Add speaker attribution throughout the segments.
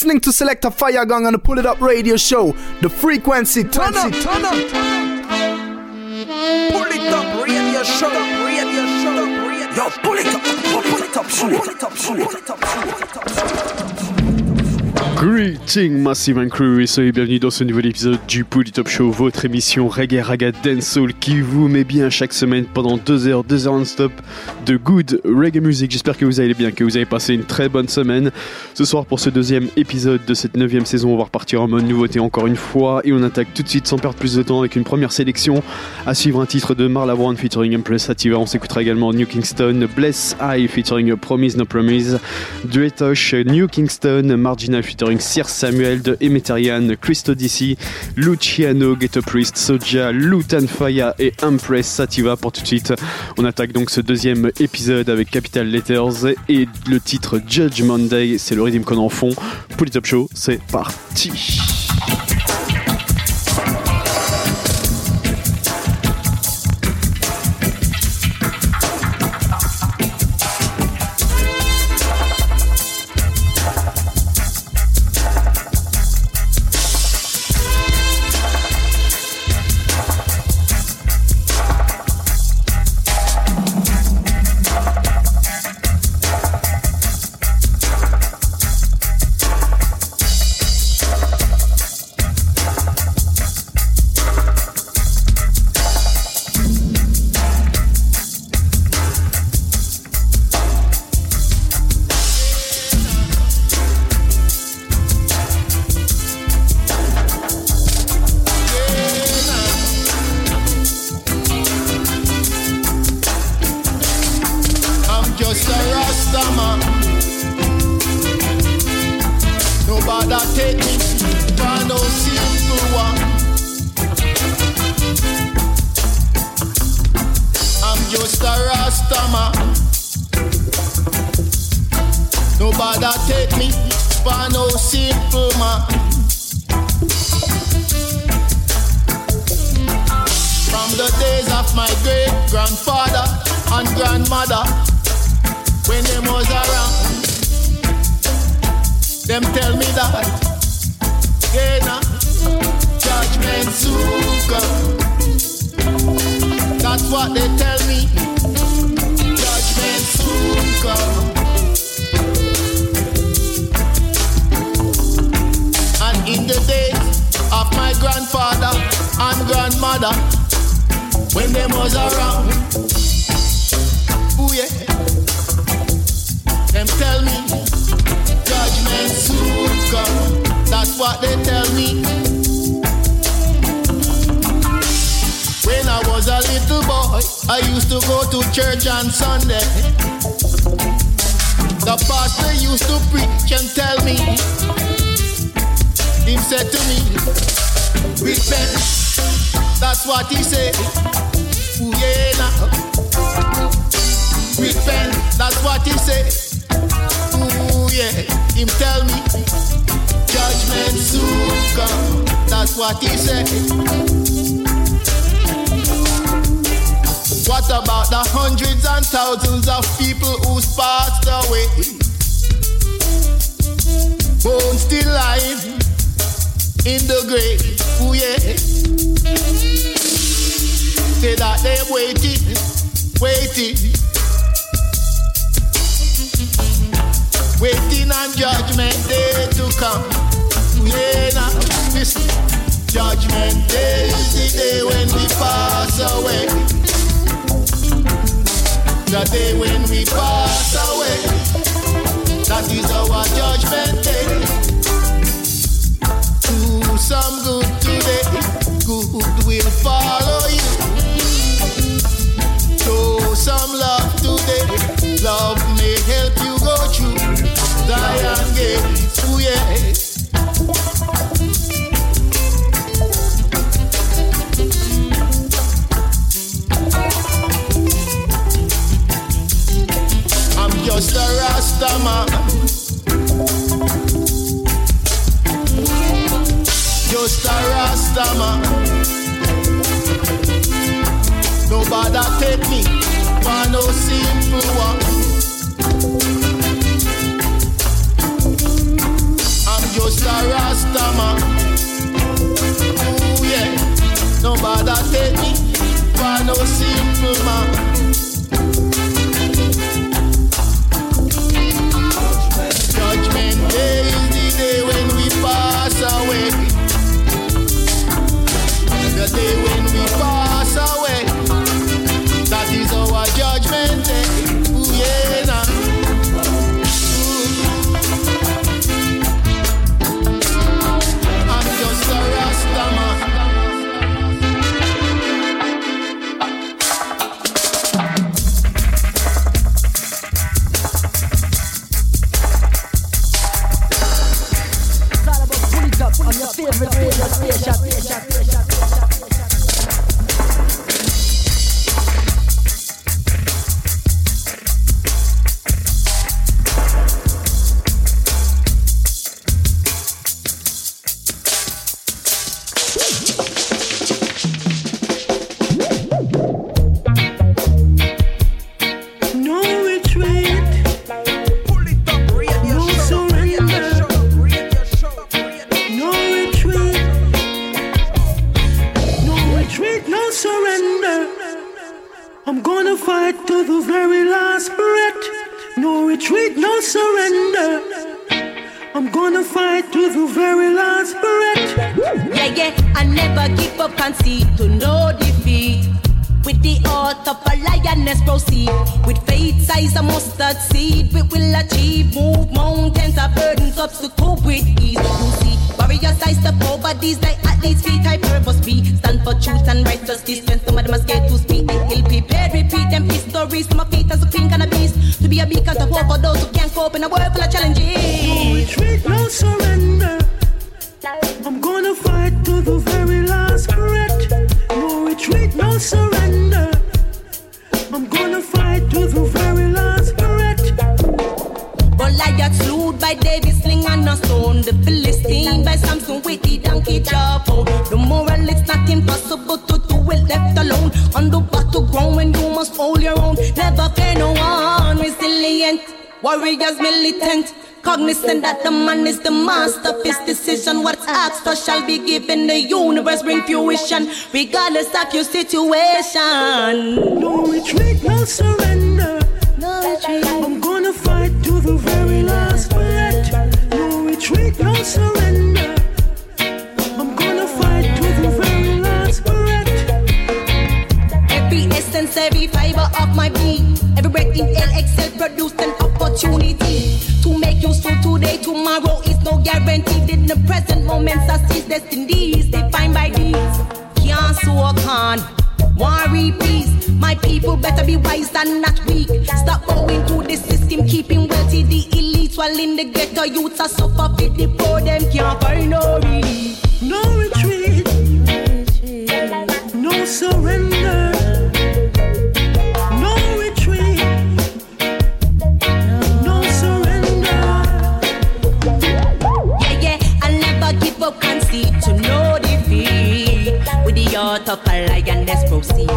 Speaker 1: listening to Selector Fire Gang on the Pull It Up Radio Show. The frequency, turn up, turn up, up. Pull it up, radio show, radio show, radio. Yo, pull it up, pull it up, pull it up, pull it up, show, pull it up, show.
Speaker 2: Greeting Massive and Crew et soyez bienvenue dans ce nouvel épisode du Pouli Top Show, votre émission reggae raga dancehall qui vous met bien chaque semaine pendant 2 heures, 2 heures non-stop de good reggae music. J'espère que vous allez bien, que vous avez passé une très bonne semaine. Ce soir pour ce deuxième épisode de cette neuvième saison, on va repartir en mode nouveauté encore une fois et on attaque tout de suite sans perdre plus de temps avec une première sélection. À suivre un titre de Marla Brown featuring Empress Sativa. On s'écoutera également New Kingston, Bless Eye featuring Promise No Promise, Dretosh, New Kingston, Marginal featuring Sir Samuel de Emeterian, Christo DC, Luciano, Ghetto Priest, Soja, Lutan Faya et Empress Sativa pour tout de suite. On attaque donc ce deuxième épisode avec Capital Letters et le titre Judge Monday. C'est le rythme qu'on en fond. Pour les top show, c'est parti.
Speaker 3: In the grave. Ooh, yeah. Say that they waiting, waiting, waiting on judgment day to come. Yeah, now listen. Judgment day is the day when we pass away. The day when we pass away. That is our judgment day. Some good today, good will follow you. Show some love today, love may help you go through Zion gates. Ooh, yeah. I'm just a Rasta stammer. Nobody take me for no simple one. I'm just a
Speaker 4: rastaman. Ooh
Speaker 5: yeah. Nobody take me for
Speaker 4: no
Speaker 5: simple man. Day be given. The universe bring fruition, regardless of your situation.
Speaker 4: No retreat, no surrender.
Speaker 5: No retreat.
Speaker 4: I'm gonna fight to the very last breath. No retreat, no surrender. I'm gonna fight to the very last breath.
Speaker 5: Every essence, every fiber of my being, every breath inhale, exhale, produced an opportunity to make useful today. Tomorrow is no guaranteed. In the present moments, I seize destinies defined by these. Can't so on. Worry, peace. My people better be wise and not weak. Stop going to the system, keeping wealthy the elites while in the ghetto youths are suffer fit the poor. Them can't find no relief.
Speaker 4: No retreat, no surrender.
Speaker 5: Of a lion, let's proceed.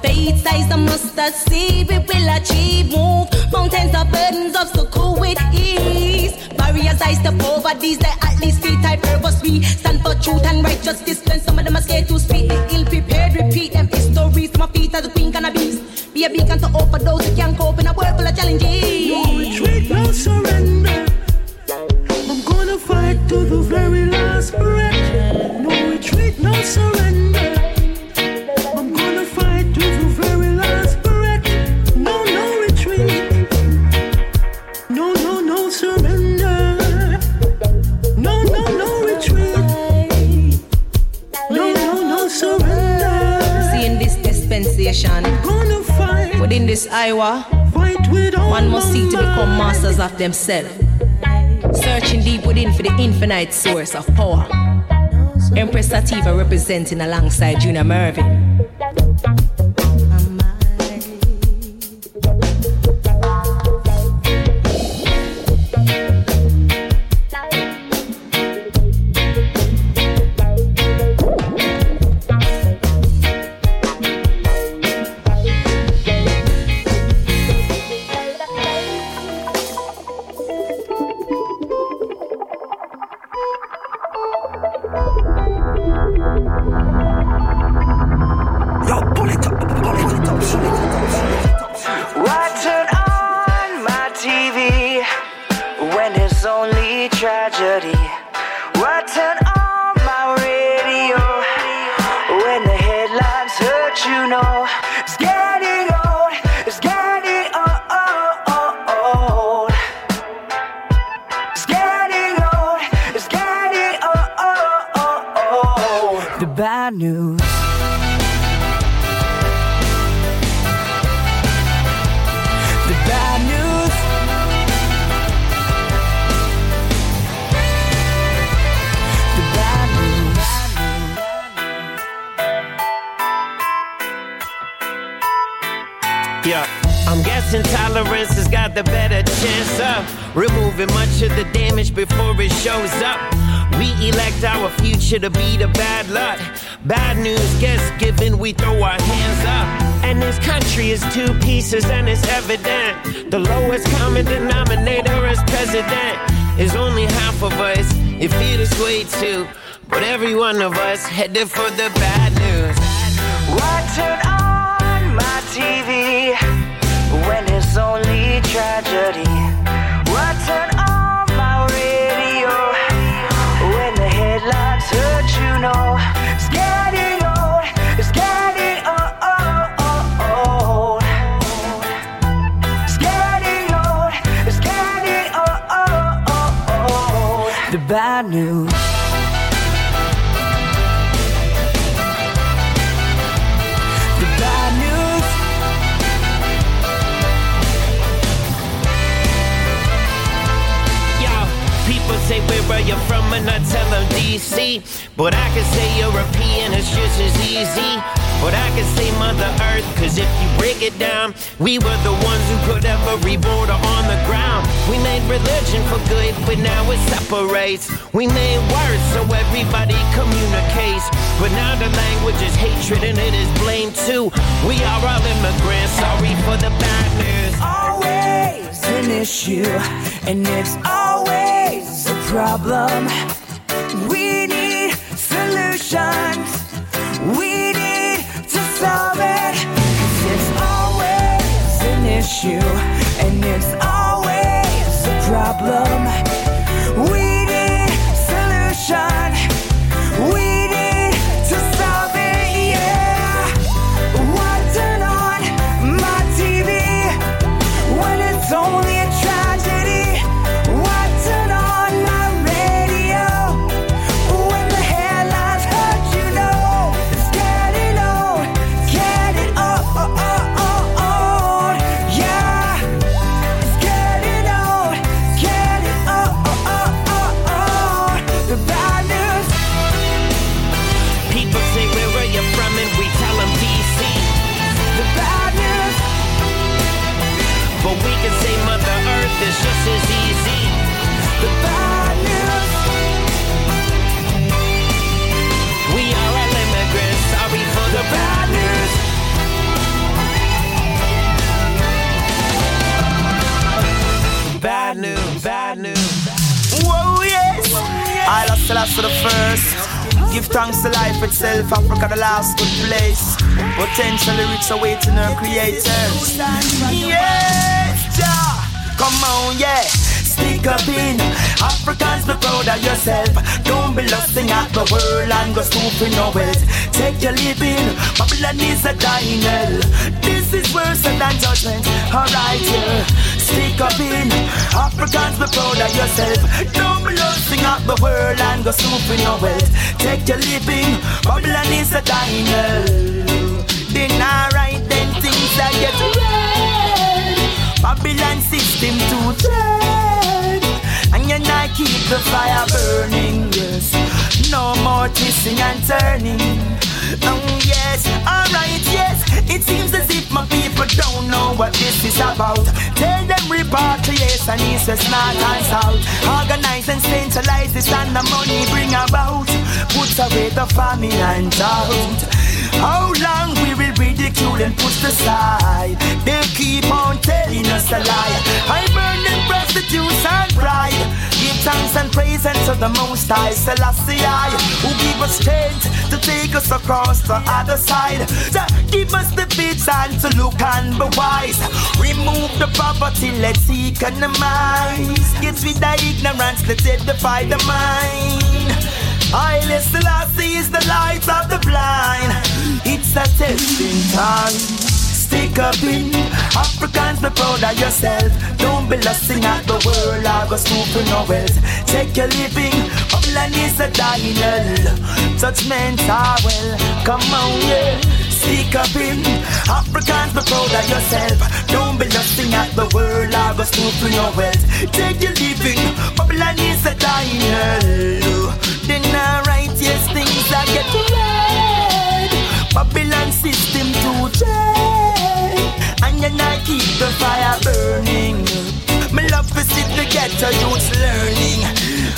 Speaker 5: Faith size a mustard seed, we will achieve. Move mountains of burdens, obstacle with ease. Barriers I step over these, they at least feet I purpose we stand for truth and righteousness. When some of them are scared to speak, they ill prepared, repeat them histories. My feet as the queen beast. Be a beacon to offer those who can't cope in a world full of challenges. This
Speaker 4: all
Speaker 5: One must seek to become masters of themselves. Searching deep within for the infinite source of power. Empress Sativa representing alongside Junior
Speaker 6: Marvin. Headed for the bad news.
Speaker 7: Why turn on my TV when it's only tragedy? Why turn on my radio when the headlines hurt you know? It's getting old, it's getting old. It's getting old, it's getting old. The bad news.
Speaker 6: Are from and I tell them DC But I can say European, it's just as easy. But I can say Mother Earth, cause if you break it down We were the ones who put every border on the ground. We made religion for good, but now it separates. We made words so everybody communicates. But now the language is hatred and it is blame too. We are all immigrants, sorry for the bad news
Speaker 7: always an issue, and it's problem. We need solutions. We need to solve it. 'Cause it's always an issue, and it's always a problem. Lost the first. Give thanks to life itself, Africa the last good place. Potential lyrics awaiting her creators. Yes, Jah. Come on, yeah. Stick up in Africans, be proud of yourself. Don't be lusting at the world and go snooping no wealth. Take your living, Babylon is a dying hell. This is worse than judgment. Alright, yeah. Stick up in Africans, be proud of yourself. Don't be lusting at the world and go snooping no wealth. Take your living, Babylon is a dying hell. Then alright, then things that get red. Babylon system to dread And you not keep the fire burning, yes No more twisting and turning Oh yes, alright, yes. It seems as if my people don't know what this is about. Tell them repatriate and east, west, north and south Organize and centralize this and the money bring about. Put away the famine and doubt How long we will ridicule and push aside They keep on telling us a lie. I burn them prostitutes and pride Thanks and praise unto the Most High Selassie I, who give us strength to take us across the other side. To give us the vision to look and be wise. Remove the poverty, let's economize. Get rid of ignorance, let's edify the mind. Haile Selassie is the light of the blind. It's a testing time stick up in. Africans, be proud of yourself. Don't be lusting at the world, I go scoop for no wealth. Take your living, Babylon is a dying hell. Judgment are well, come on, yeah. Stick up in. Africans, be proud of yourself. Don't be lusting at the world, I go scoop for no wealth. Take your living, Babylon is a dying hell. Then I write, yes, things I get right. Babylon system to change and then I keep the fire burning. Me love to see the ghetto youths learning.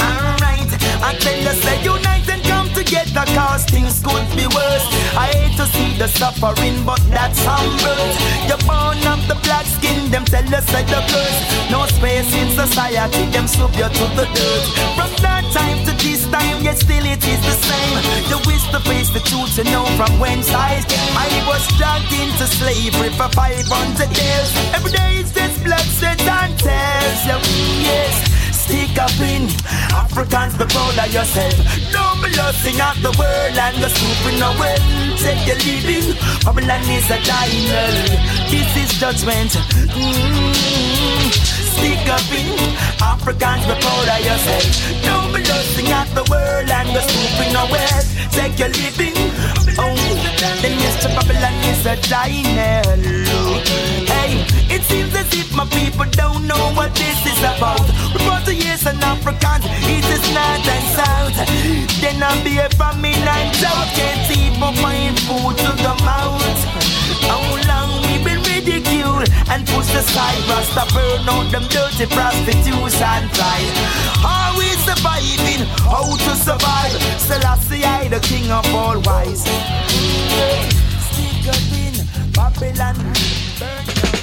Speaker 7: Alright, I tell you, say unite and come together, cause things could be worse. I hate to see the suffering, but that's humble. You're born of the black skin, them tell us that the curse. No space in society, them scoop you to the dirt. From that time to this time, yet still it is the same. You wish to the truth, you know from whence I. I was dragged into slavery for 500 years. Every day it's just blood, sweat, and tears. Yes stick up in. Africans, be proud of yourself. Don't be losing out the world and the scooping away. Take your living. Babylon is a dying. This is judgment. Mm-hmm. Stick up in. Africans, be proud of yourself. Don't be losing out the world and the scooping away. Take your living. Oh, then Mr. Babylon is a dying. It seems as if my people don't know what this is about. Report to years and Africans, it is north and south. Then I'll be a famine and drought. Can't even find food to the mouth. How long we been ridiculed and pushed aside? Rasta burn out them dirty prostitutes and pride. Are we surviving? How to survive? Selassie I, the king of all wise. Stick up in Babylon. Burn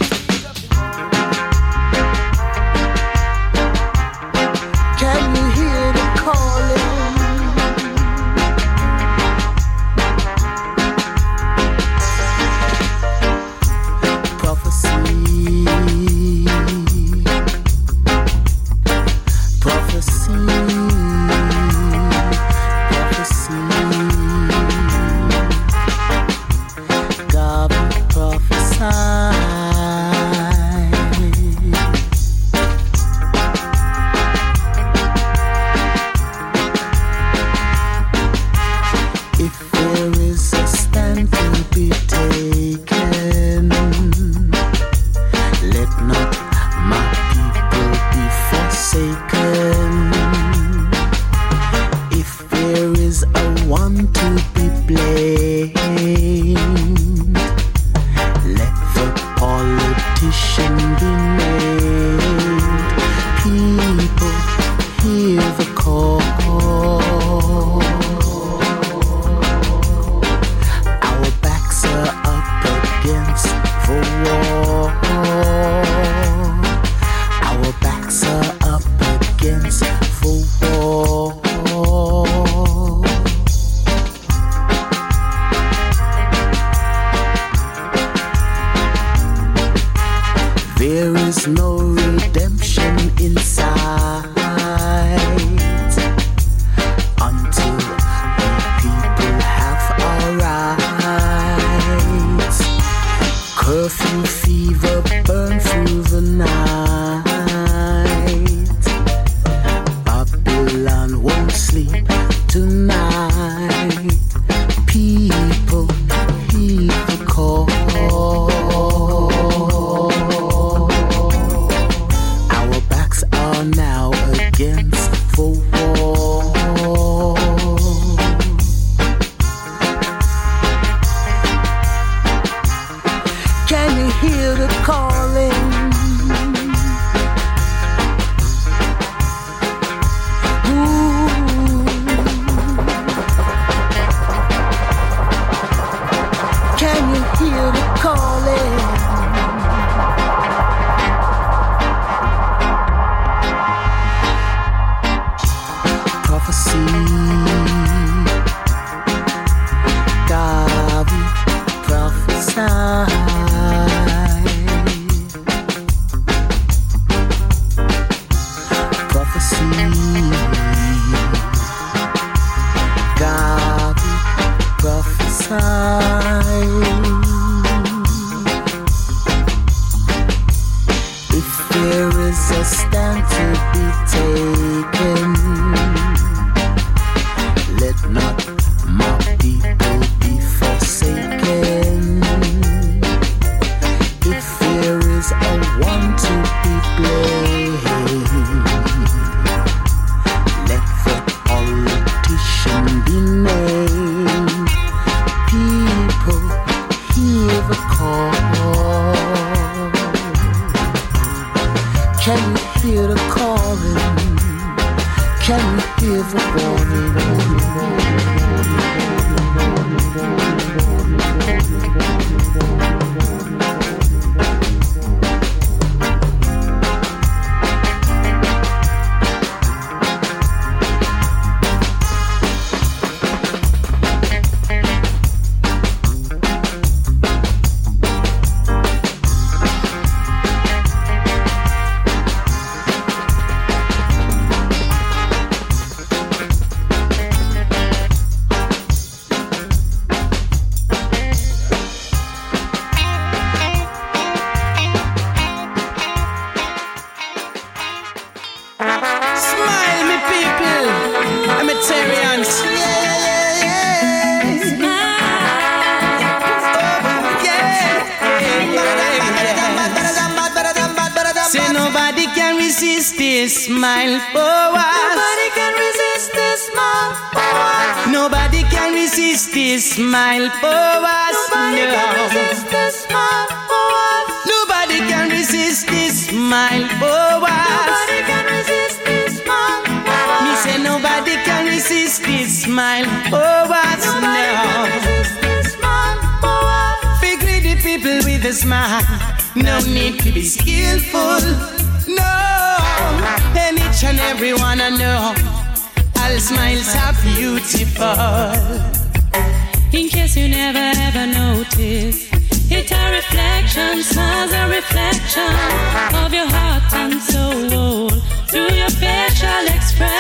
Speaker 8: There is
Speaker 9: no
Speaker 10: redemption inside.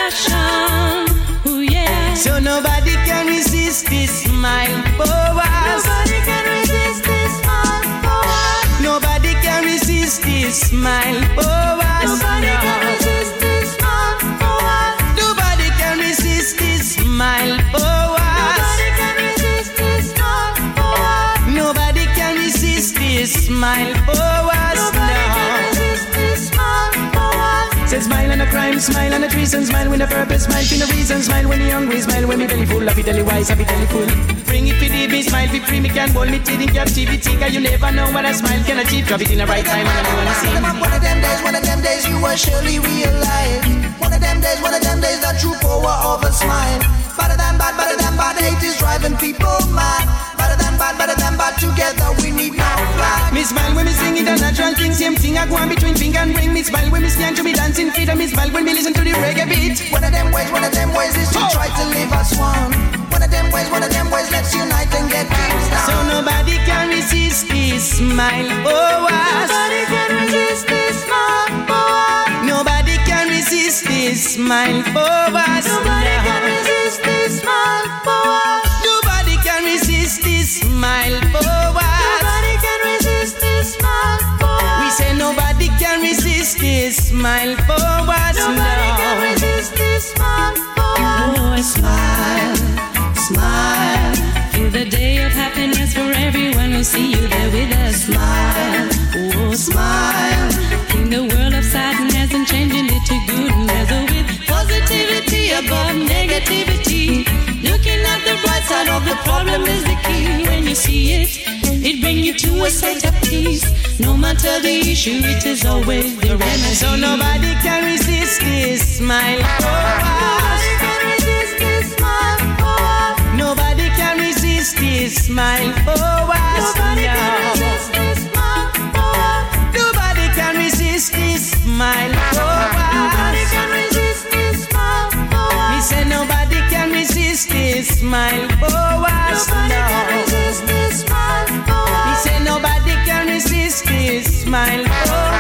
Speaker 10: Expression. Ooh, yeah.
Speaker 9: So nobody can resist this smile for us. Nobody can resist this smile for us. Nobody can resist this smile for us. Nobody can resist this smile for us. Nobody can resist this smile for us. Nobody can resist this smile for us. Nobody can resist this smile smile and a treason, smile with a purpose, smile for no reason, smile when you hungry, smile when me belly full, happy belly wise, happy belly full. Bring it for the me, smile be free, me can hold me till in captivity, cause you never know what a smile can achieve. Drop it in the right time and I wanna see.
Speaker 11: One of them days, one of them days you will surely realize. One of them days, one of them days, the true power of a smile. Better than bad, better than bad, hate is driving people mad. Better than bad, better than bad, together we need no flag.
Speaker 9: Me smile when me sing it a natural thing, same thing I go on between finger and ring. Me smile when me stand to be dancing freedom. Me smile when me listen to the reggae beat.
Speaker 11: One of them ways, one of them ways is to
Speaker 9: Oh.
Speaker 11: try to live as one. One of them ways, one of them ways, let's unite and get things done.
Speaker 9: So nobody can resist this smile for us.
Speaker 11: Nobody can resist this smile for us.
Speaker 9: Nobody can resist this smile for us.
Speaker 11: Nobody can resist this smile for
Speaker 9: smile for us.
Speaker 11: Nobody can resist this smile for us.
Speaker 9: We say nobody can resist this smile for us.
Speaker 11: Nobody can
Speaker 9: No.
Speaker 11: resist this smile for us.
Speaker 10: Oh, smile,
Speaker 9: Smile.
Speaker 10: feel the day of happiness for everyone who see you there with oh, a smile. Oh, smile, in the world of sadness and changing it to goodness. Oh, with positivity above negativity. The of the problem is the key. When you see it, it brings you to a state of peace. No matter the issue, it is always the remedy.
Speaker 9: So nobody can resist this smile. Nobody can resist this smile.
Speaker 11: Nobody can resist this smile us.
Speaker 9: Nobody can resist this smile.
Speaker 11: Nobody can resist this smile mine for oh, us
Speaker 9: nobody. Can resist this smile for us.
Speaker 11: He said nobody can resist this smile for us.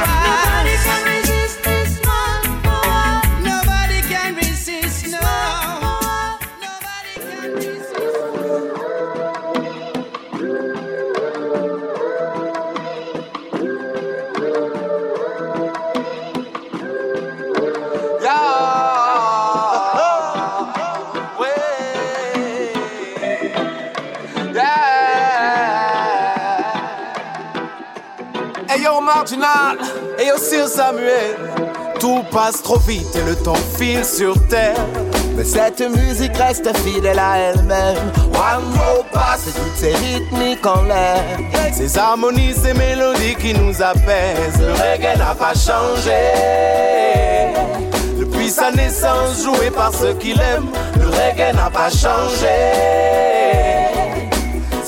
Speaker 12: Et aussi au Samuel. Tout passe trop vite et le temps file sur terre. Mais cette musique reste fidèle à elle-même. One more passe et toutes ces rythmiques en l'air. Ces harmonies, ces mélodies qui nous apaisent. Le reggae n'a pas changé. Depuis sa naissance, joué par ceux qui l'aiment. Le reggae n'a pas changé.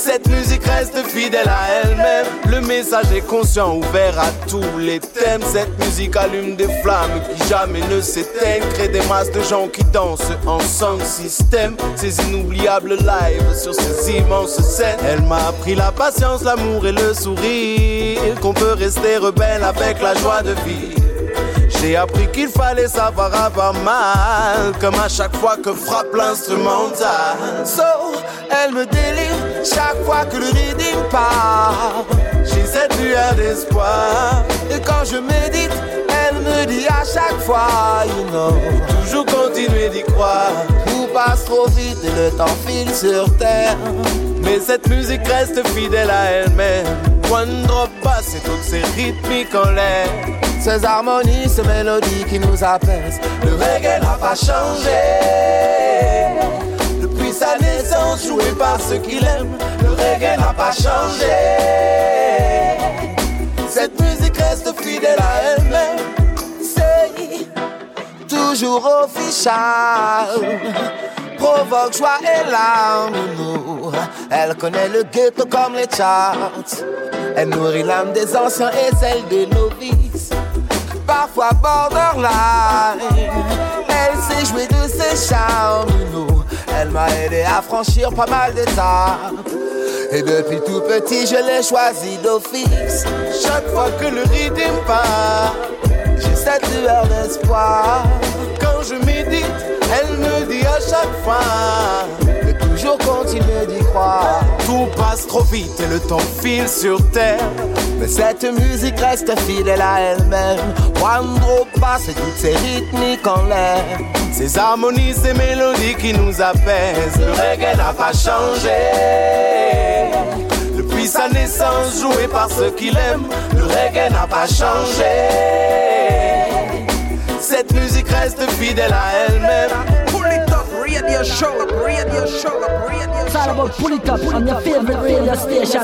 Speaker 12: Cette musique reste fidèle à elle-même. Le message est conscient, ouvert à tous les thèmes. Cette musique allume des flammes qui jamais ne s'éteignent. Crée des masses de gens qui dansent en son système. Ces inoubliables lives sur ces immenses scènes. Elle m'a appris la patience, l'amour et le sourire. Qu'on peut rester rebelle avec la joie de vivre. J'ai appris qu'il fallait savoir avoir mal, comme à chaque fois que frappe l'instrumental. So, elle me délivre chaque fois que le rythme part. J'ai cette lueur d'espoir, et quand je médite, elle me dit à chaque fois, you know, toujours continuer d'y croire. Tout passe trop vite et le temps file sur terre. Mais cette musique reste fidèle à elle-même. One drop basse et toutes ces rythmiques en l'air. Ces harmonies, ces mélodies qui nous apaisent. Le reggae n'a pas changé. Depuis sa naissance, joué par ceux qui l'aiment. Le reggae n'a pas changé. Cette musique reste fidèle à elle-même. C'est toujours official provoque joie et larmes. Elle connaît le ghetto comme les charts. Elle nourrit l'âme des anciens et celle des novices. Parfois borderline. Elle sait jouer de ses charmes. Elle m'a aidé à franchir pas mal d'étapes. Et depuis tout petit, je l'ai choisi d'office. Chaque fois que le rythme part, j'ai cette lueur d'espoir. Quand je médite, elle me dit à chaque fois toujours continuer d'y croire. Tout passe trop vite et le temps file sur terre. Mais cette musique reste fidèle à elle-même. Drop passe et toutes ces rythmiques en l'air. Ces harmonies, ces mélodies qui nous apaisent. Le reggae n'a pas changé. Depuis sa naissance, joué par ceux qui l'aiment. Le reggae n'a pas changé. Cette musique reste fidèle à elle-même.
Speaker 13: Pull it up, radio show, radio show, radio
Speaker 14: It's all about pull it up on your favorite radio station.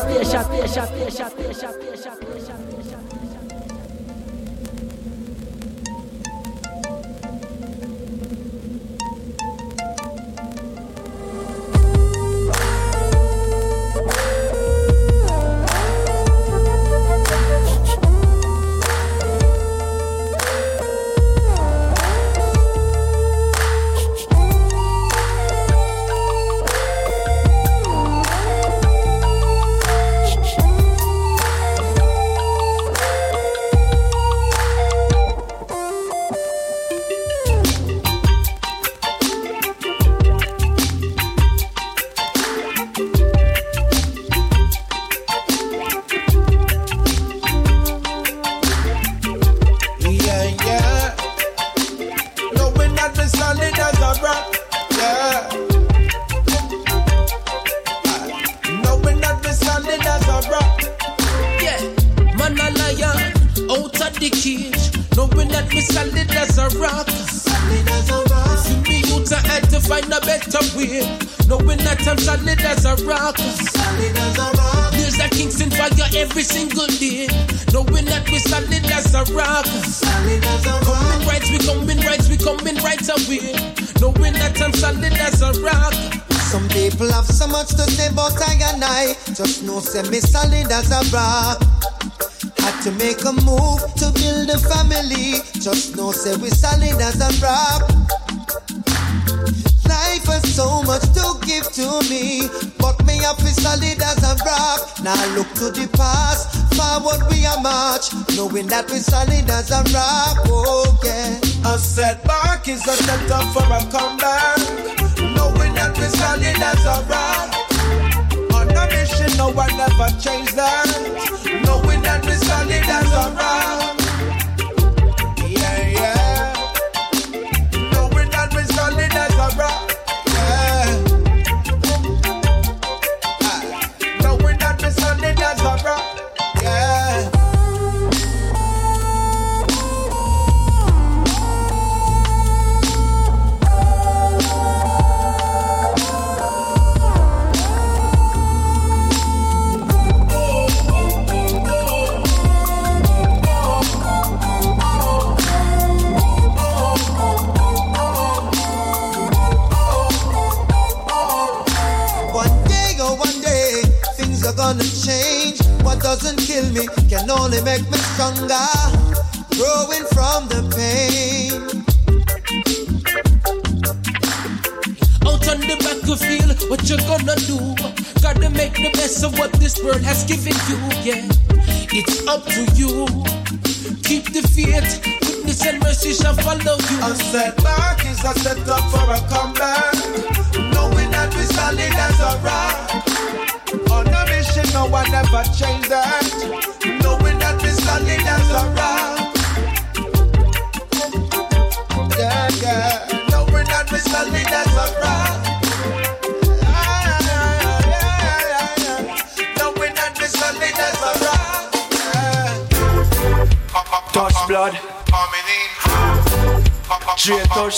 Speaker 15: Change that.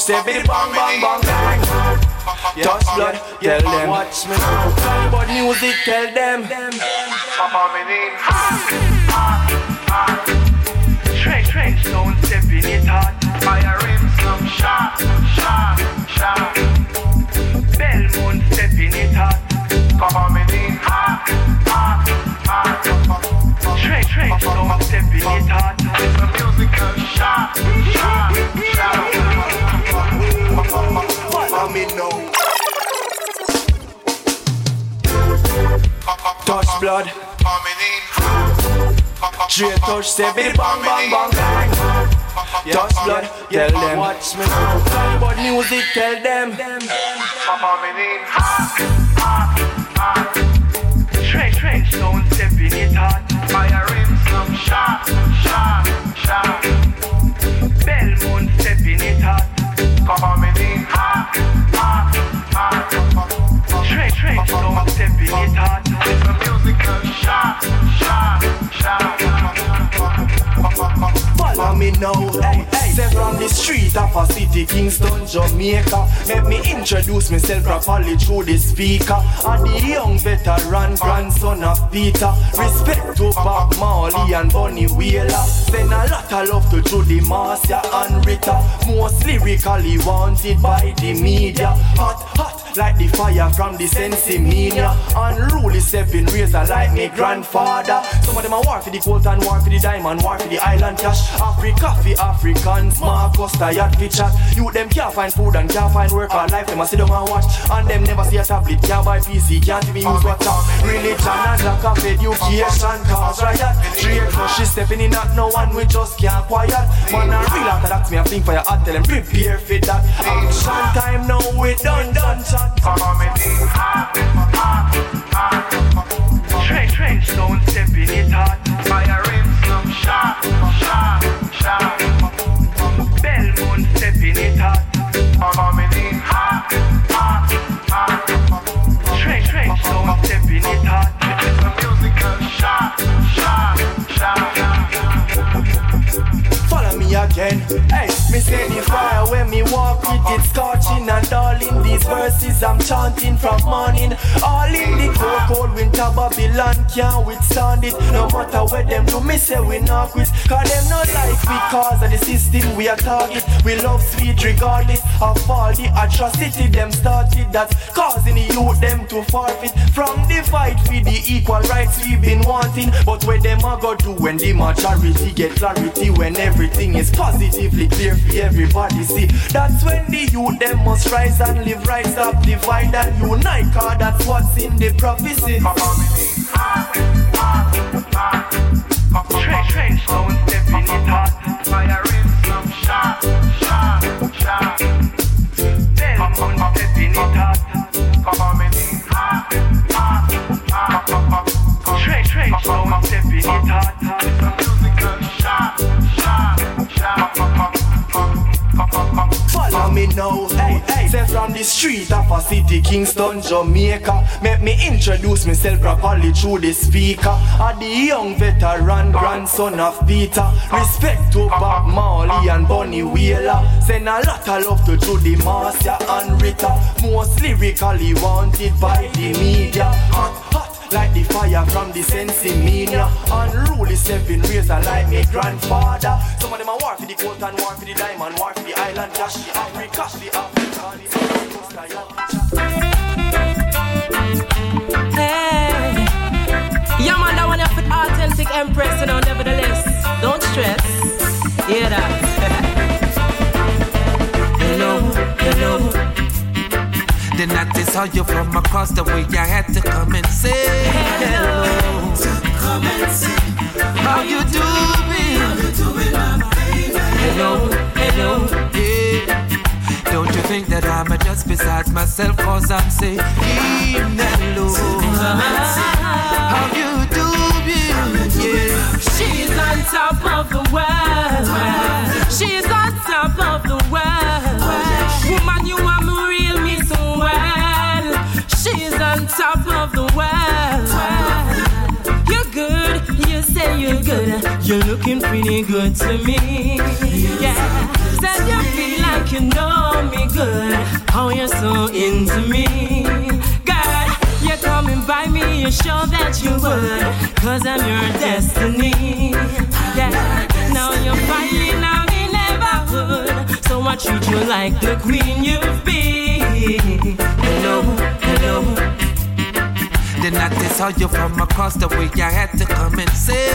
Speaker 16: Say bidi bang bang bang bang. Touch blood, tell them. Watch me. About music, tell them.
Speaker 17: Trench,
Speaker 16: Blood. Straight touch, say bidi bang bang bang. Touch blood, tell them. Watch me. About music, tell them. Follow me now, hey, hey. Say from the street of a city, Kingston, Jamaica. Let me introduce myself properly through the speaker. I'm the young veteran, grandson of Peter. Respect to Bob Marley and Bunny Wailer. Send a lot of love to Judy Marcia and Rita. Most lyrically wanted by the media. Hot. Like the fire from the Sensimania. Unruly seven razor like me grandfather. Some of them are war for the gold and war for the diamond War for the island cash. Africa for Africans Marcus tired for chat. You them can't find food and can't find work All life them a sit down and watch. And them never see a tablet Can't buy PC, can't even use WhatsApp. Religion and lack of education Cause riot. Straight rush is stepping in at no one We just can't quiet. Man a real that me a think for your heart Tell them prepare for that. Action time now we done done chat
Speaker 17: Coming in
Speaker 16: from morning. All in the cold, winter Babylon can't withstand it. No matter what them do, me say we not quit. Cause them not like we cause of the system we are target. We love sweet regardless of all the atrocity them started. That's causing the youth them to forfeit from the fight for the equal rights we been wanting. But where them a go do when the majority get clarity when everything is positively clear for everybody see. That's when the youth them must rise and live, right, up, divide and unite. Cause that's what's in the prophecy.
Speaker 17: Trench, trench, don't step in it hot. Some shot, shot, shot. Belmont step in it hot. Coming in hot, hot, hot. Trench, trench, don't step in it hot.
Speaker 16: From the street of a city, Kingston, Jamaica. Make me introduce myself properly through the speaker. I'm the young veteran, grandson of Peter. Respect to Bob Marley and Bunny Wailer. Send a lot of love to Judy Marcia and Rita. Most lyrically wanted by the media. Hot. Like the fire from the sensing mania. Unruly rays. razor like me grandfather. Some of them are war for the gold and war for the diamond War for the island. Cash, the Africa, the Africa.
Speaker 18: Hey. Yeah man, that one you fit authentic empress You know, nevertheless, don't stress. Hear that. Hello, hello.
Speaker 19: Then I just saw you from across the way. I had to come and say hello. Come and see how you doing. How you doing, mama? Hello, hello, yeah. Don't you think that I'm just beside myself cause I'm saying hello How you doing? Yeah.
Speaker 14: She's on top of the world. She's on top of the world. Top of the world. You're good, you say you're good. You're looking pretty good to me. Yeah, said you feel like you know me good. How you're so into me. God, you're coming by me, you show that you would. Cause I'm your destiny. Yeah, now you're finding out in neighborhood. So I treat you like the queen you've been.
Speaker 19: Hello, hello. Then I just saw you from across the way. I had to come and say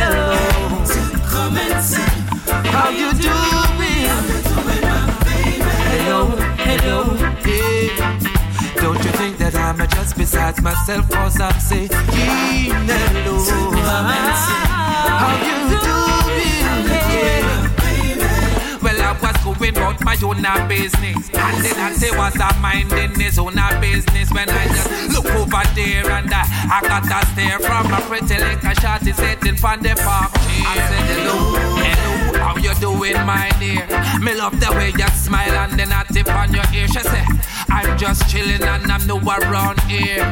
Speaker 19: hello. Come and see how you doing. Hello, hello, yeah. Don't you think that I'm just beside myself? Cause I'm saying hello. How you doing? Yeah. Going about my own business. And then I say was I minding his own business when I just look over there and I, I got a stare from a pretty little shorty sitting on the park. I said hello, hello, how you doing, my dear? Me love the way you smile and then I tip on your ear. She said, I'm just chilling and I'm new around here.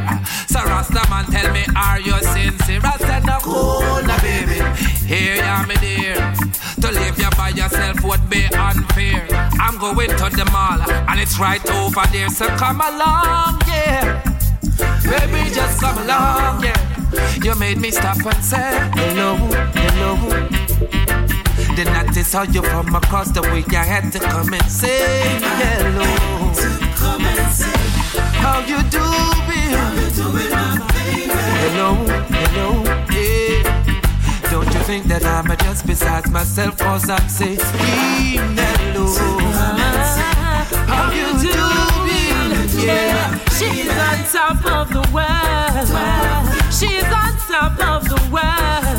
Speaker 19: So Rasta man tell me, are you sincere? I said, no, cool, baby. Here you are, me dear. To leave you by yourself would be unfair. I'm going to the mall and it's right over there. So come along, yeah. Baby, just come along, yeah. You made me stop and say hello, hello. Then I just saw you from across the way. I had to come and say hello. Come and see how you doing. my baby? Hello, hello. Don't you think that I'm just beside myself? Cause I'm saying hello. How you doing? Yeah.
Speaker 14: She's on top of the world. She's on top of the world.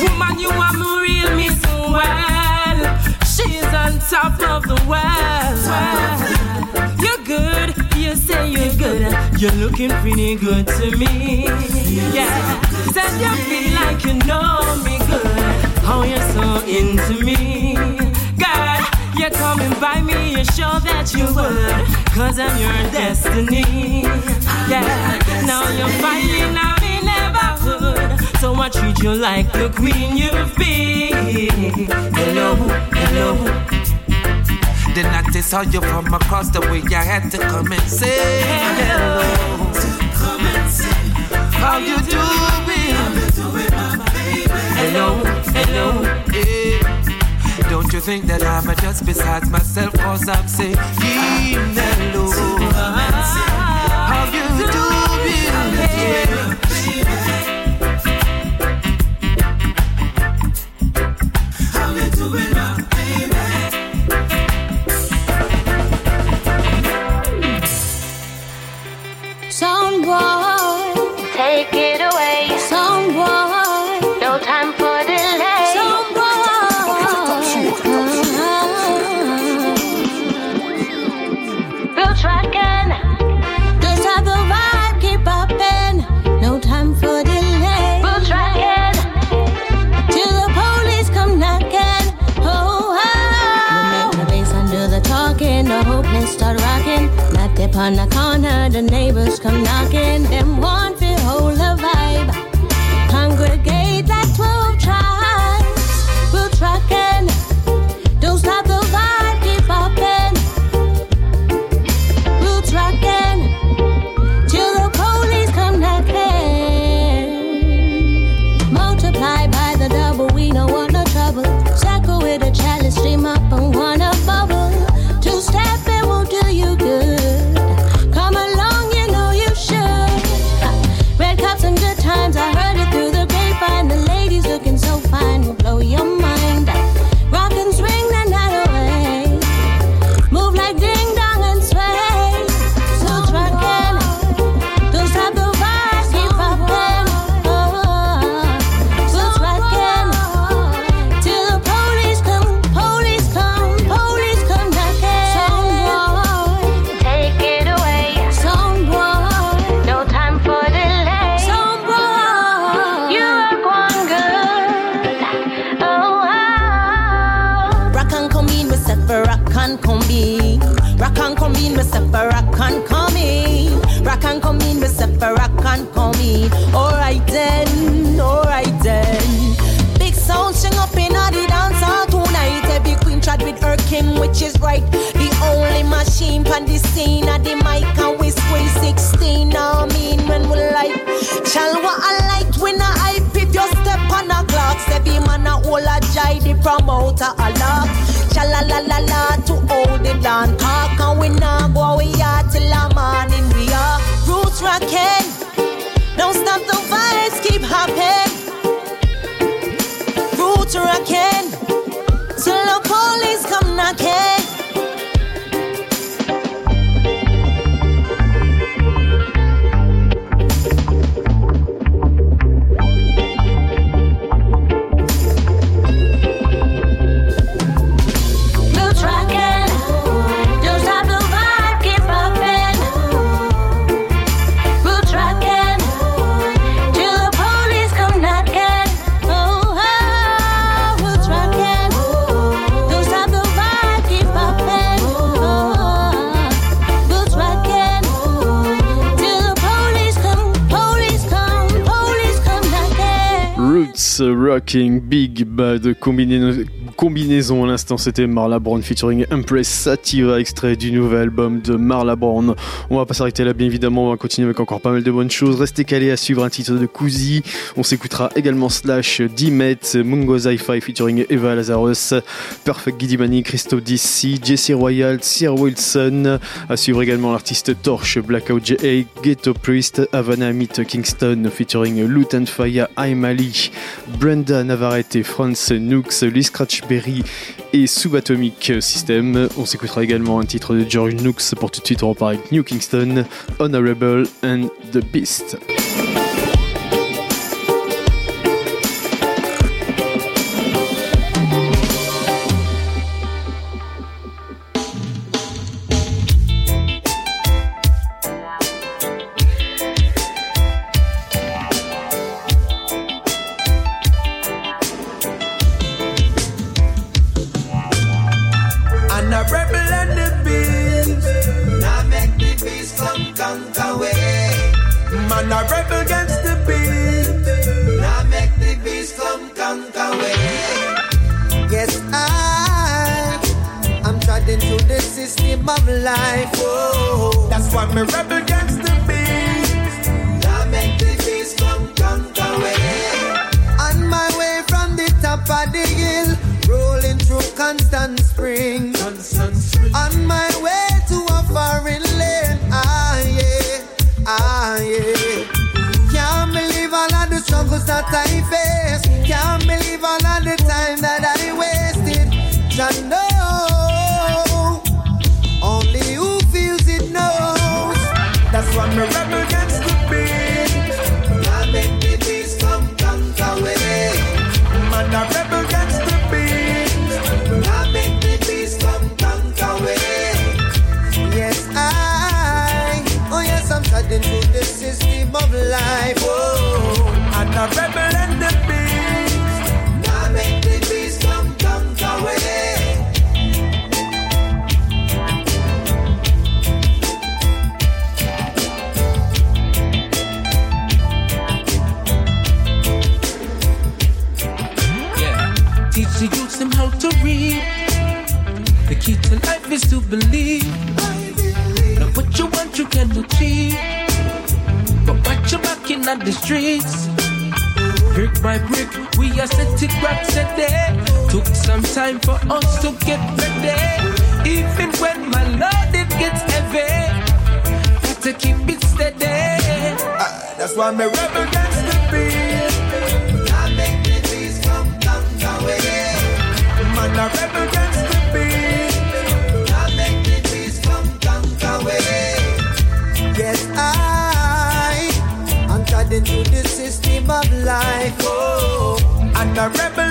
Speaker 14: Woman, you are real me so well. She's on top of the world. You're say you're good. You're looking pretty good to me. Yeah, said you feel like you know me good. How you're so into me. God, you're coming by me, you show that you would. Cause I'm your destiny. Yeah, now you're finding out in neighborhood. So I treat you like the queen you've been.
Speaker 19: Hello, hello. Then I just saw you from across the way. I had to come and say hello. Come and see how you doing. Hello, hello, yeah. Don't you think that I'm just beside myself? Cause I'm saying hello. How you doing? How you doing,
Speaker 20: Not up on the corner, the neighbors come knocking. Can come in, Rock and come
Speaker 5: in, Mr. Farah can come in. Alright then, alright then. Big sound sing up in a the dance hall tonight. Every queen tried with her king, which is right. The only machine pan the scene at the mic and we squeeze 16. Now I mean when we like. Shall what I like when I hype if you step on a clock. Every man a hold a jai, the promoter a lock. Shala la la la to hold it down. Talk and we now go we are till the morning. We are roots rocking. Don't stop the vibes, keep happening. Roots rocking. Till the police come knocking.
Speaker 2: Rocking Big by the combinaison, combinaison. À l'instant c'était Marla Brown featuring Empress Sativa extrait du nouvel album de Marla Brown. On va pas s'arrêter là bien évidemment. On va continuer avec encore pas mal de bonnes choses. Restez calés à suivre un titre de Cousy. On s'écoutera également Slash Dimet Mungo Zi-Fi featuring Eva Lazarus Perfect Gidimani Christophe DC Jesse Royal Sir Wilson. À suivre également l'artiste Torch Blackout J.A. Ghetto Priest Havana Meet Kingston featuring Lutan Faya Aimali Brenda Navarrete France Nooks Lee Scratchberry et Subatomic System. On s'écoutera également un titre de George Nooks pour tout de suite on repart avec New Kingston Honorable and the Beast
Speaker 21: streets. Brick by brick, we are setting rocks a day. Took some time for us to get ready. Even when my load it gets heavy, got to keep it steady.
Speaker 22: Ah, that's why rebel against the beast.
Speaker 23: Now make the beast come conquer way.
Speaker 22: Man a rebel a rebel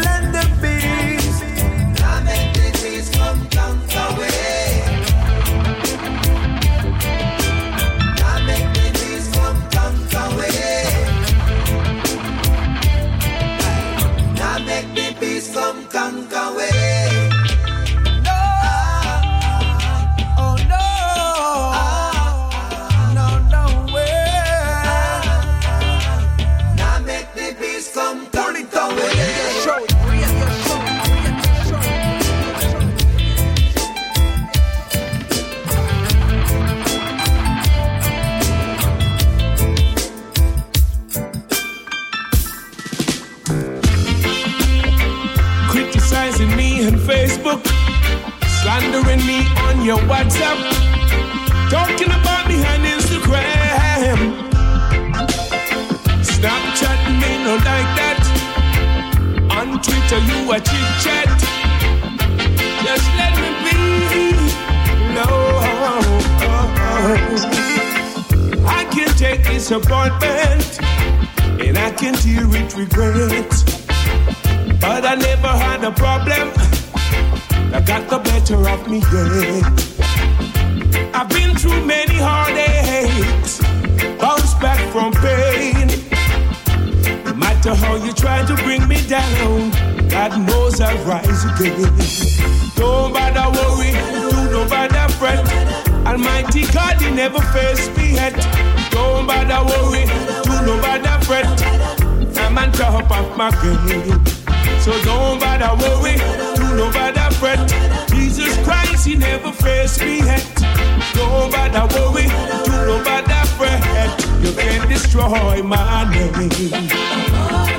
Speaker 22: disappointment and I can deal with regret. But I never had a problem that got the better of me yet. I've been through many heartaches, bounced back from pain. No matter how you try to bring me down, God knows I'll rise again. So don't bother worry, do no bother fret. Jesus Christ, He never faced me yet. Don't bother worry, do no bother fret. You can destroy my name.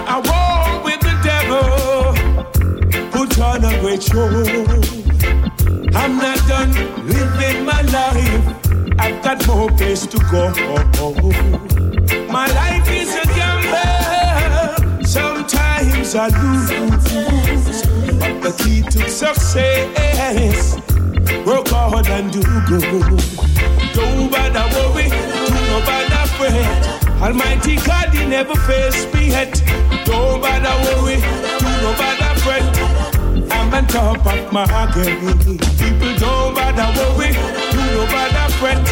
Speaker 22: I walk with the devil, put on a great show. I'm not done living my life. I've got more place to go. Sometimes I lose. But the key to success, work hard and do good. Don't bother worry, do no bother fret. Almighty God, He never fails me yet. Don't bother worry, do no bother fret. I'm on top of my game. People don't bother worry, do no bother fret.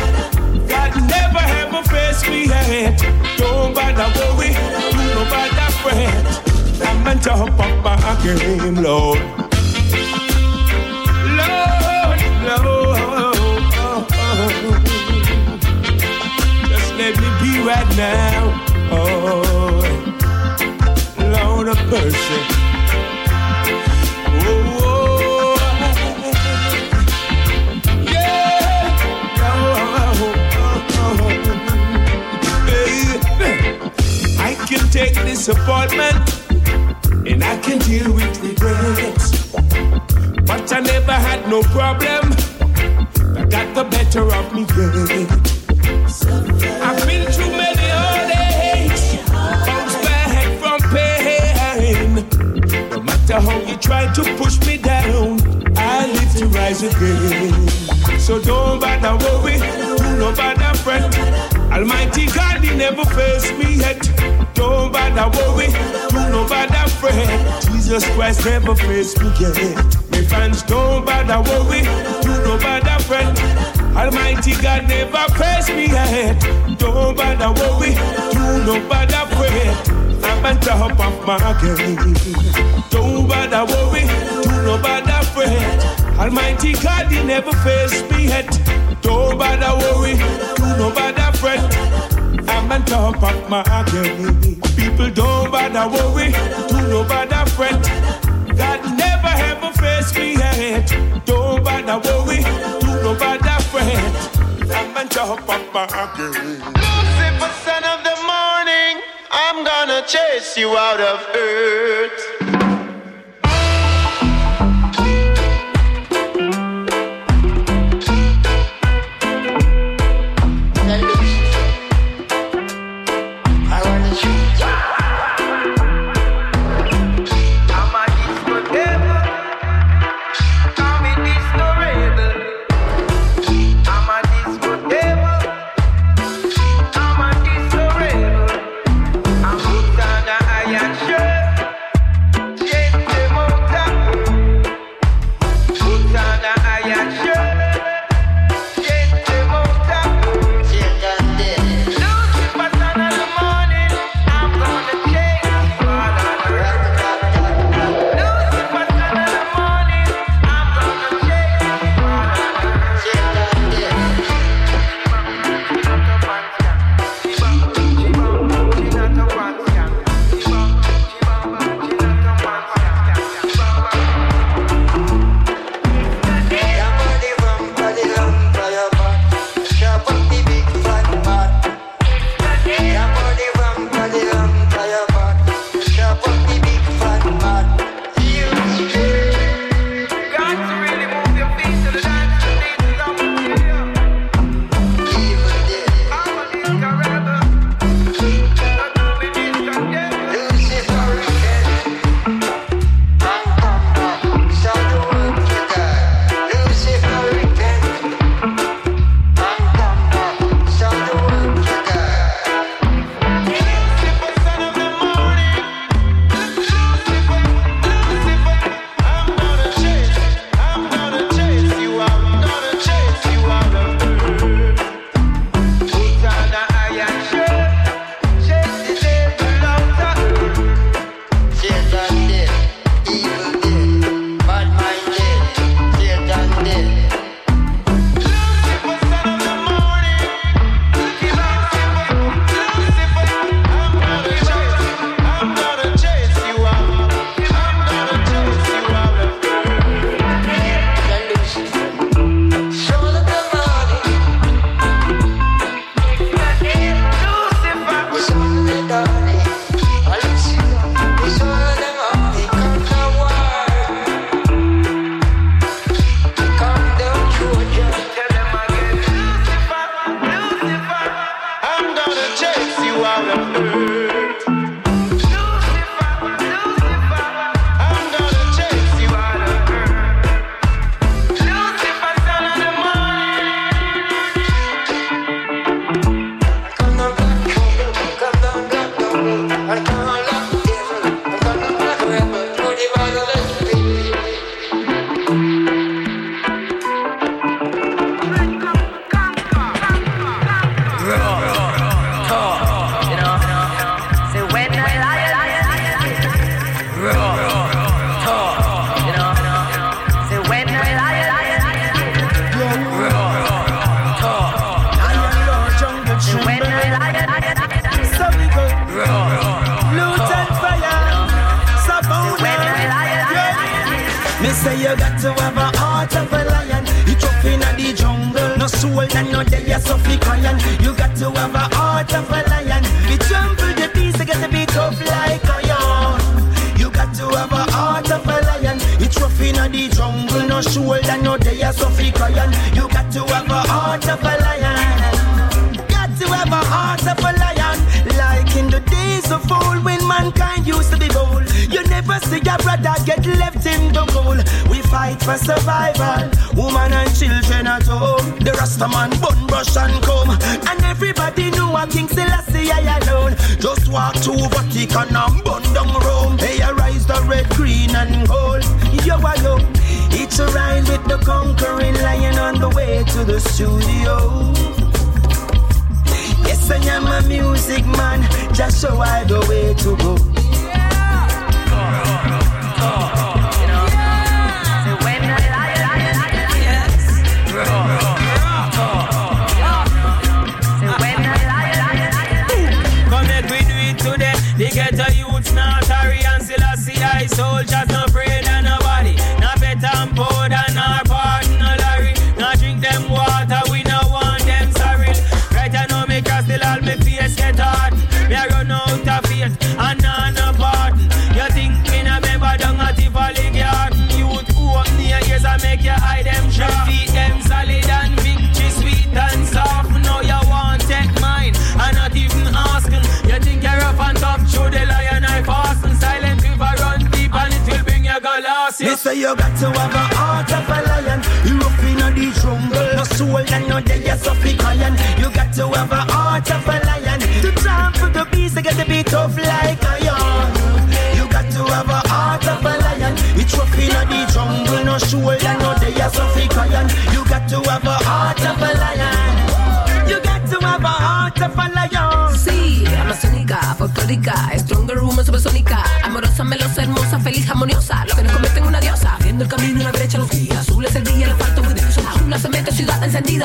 Speaker 22: God never ever faced me yet. Don't bother worry, do no bother fret. Of my game, Lord. Lord, Christ never faced me yet. My fans don't bother worry, do no bother fret. Almighty God never faced me yet. Don't bother worry, do no bother fret. I'm on top of my game. Don't bother worry, do no bother fret. Almighty God, He never faced me yet. Don't bother worry, do no bother fret. I'm on top of my game. People don't bother worry, do no bother fret. Worry, bother fret. I'm game.
Speaker 24: Lucifer, son of the morning, I'm gonna chase you out of earth.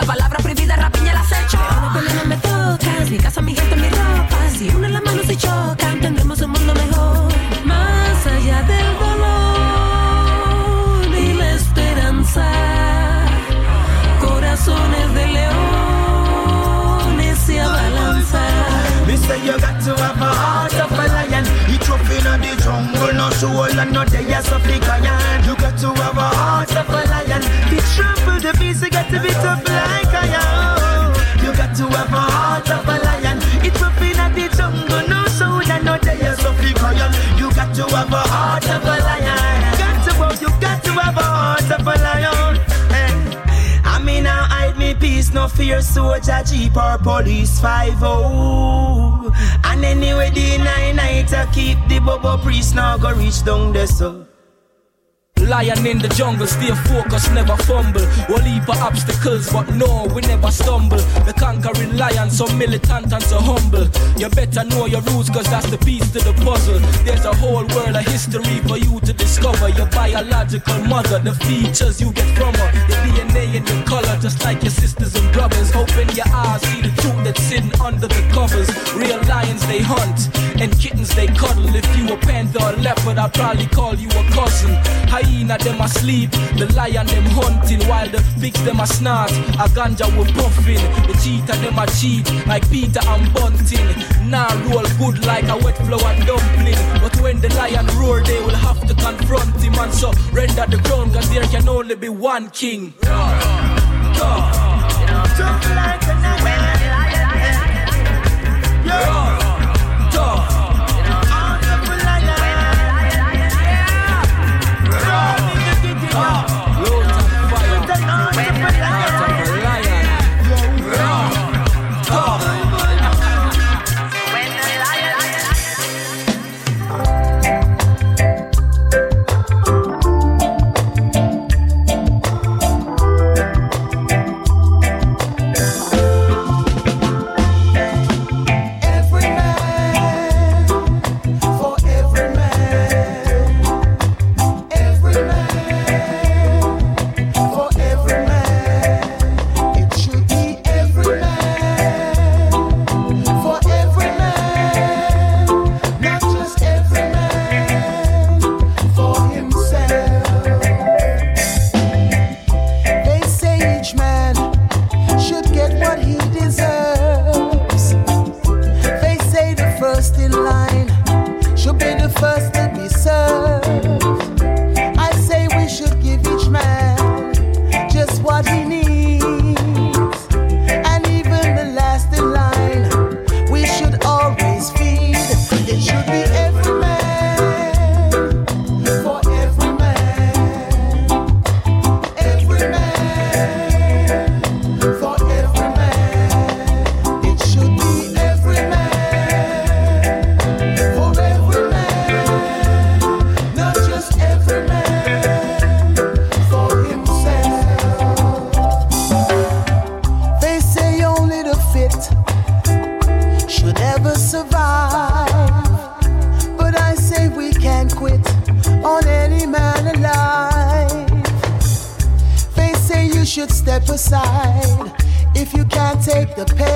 Speaker 25: Palabras prohibidas, rapiña el acecho, Leones peleando me tocas, mi casa, mi gente, mi ropa, si unen las manos y chocan, tendremos un mundo mejor, más allá del dolor y la esperanza, corazones de leones se abalanzan.
Speaker 7: Me say you got to have a heart of a lion. You tough in the jungle, no soul and no day suffer crying. You got to have a heart of a lion. To trample the beast, you got to be tough heart of a lion. It's tough in the jungle, no soul and no day you suffer crying. You got to have a heart of a lion. Got to have, you got to have a heart of a lion. Hey. I mean, I hide me peace, no fear, soldier, jeep or police 5 And anyway, the nine night to keep the bubble priest now go reach down the so.
Speaker 19: Lion in the jungle, stay focused, never fumble. We'll leap of obstacles, but no, we never stumble. The conquering lion, so militant and so humble. You better know your roots, cause that's the piece to the puzzle. There's a whole world of history for you to discover. Your biological mother, the features you get from her, the DNA and your color, just like your sisters and brothers. Open your eyes, see the truth that's sitting under the covers. Real lions they hunt, and kittens they cuddle. If you a panther or leopard, I'll probably call you a cousin. Hyena them asleep, the lion them hunting, while the pigs them a snort. A ganja we puffing, the cheetah them a cheat, like Peter and Bunting. Now roll good like a wet flour dumpling. But when the lion roar, they will have to confront him and so render the ground, cause there can only be one king.
Speaker 7: Jump like a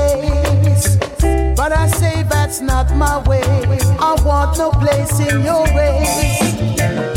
Speaker 23: place. But I say that's not my way. I want no place in your race.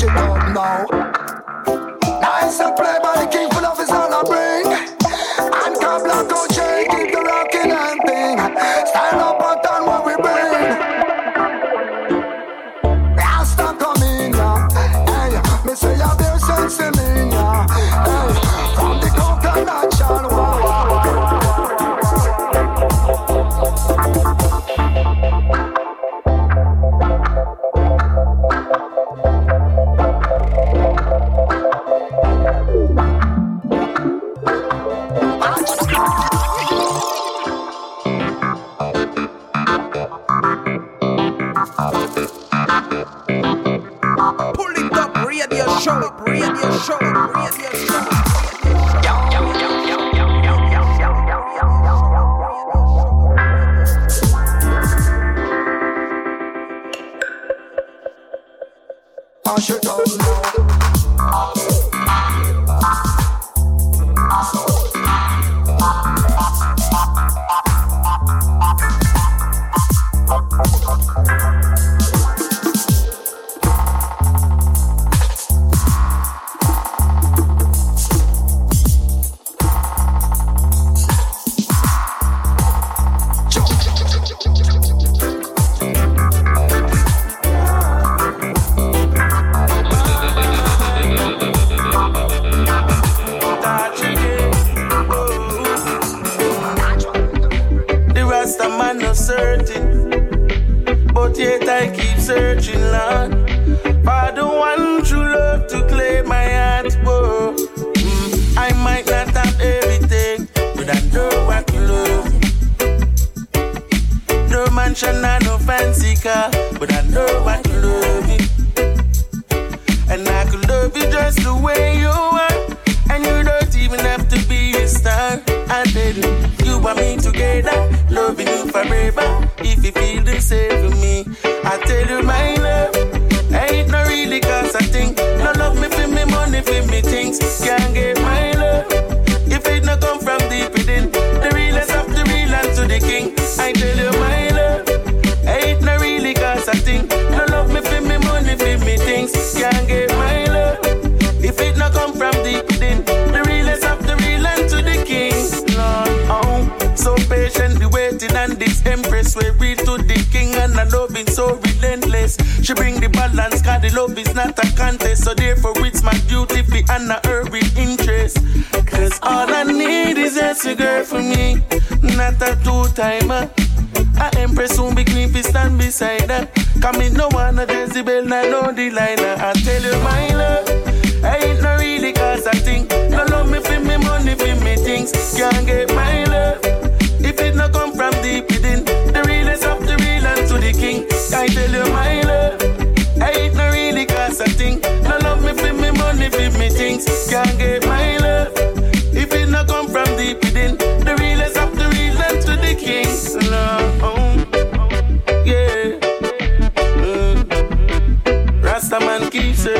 Speaker 23: you
Speaker 26: don't
Speaker 24: know.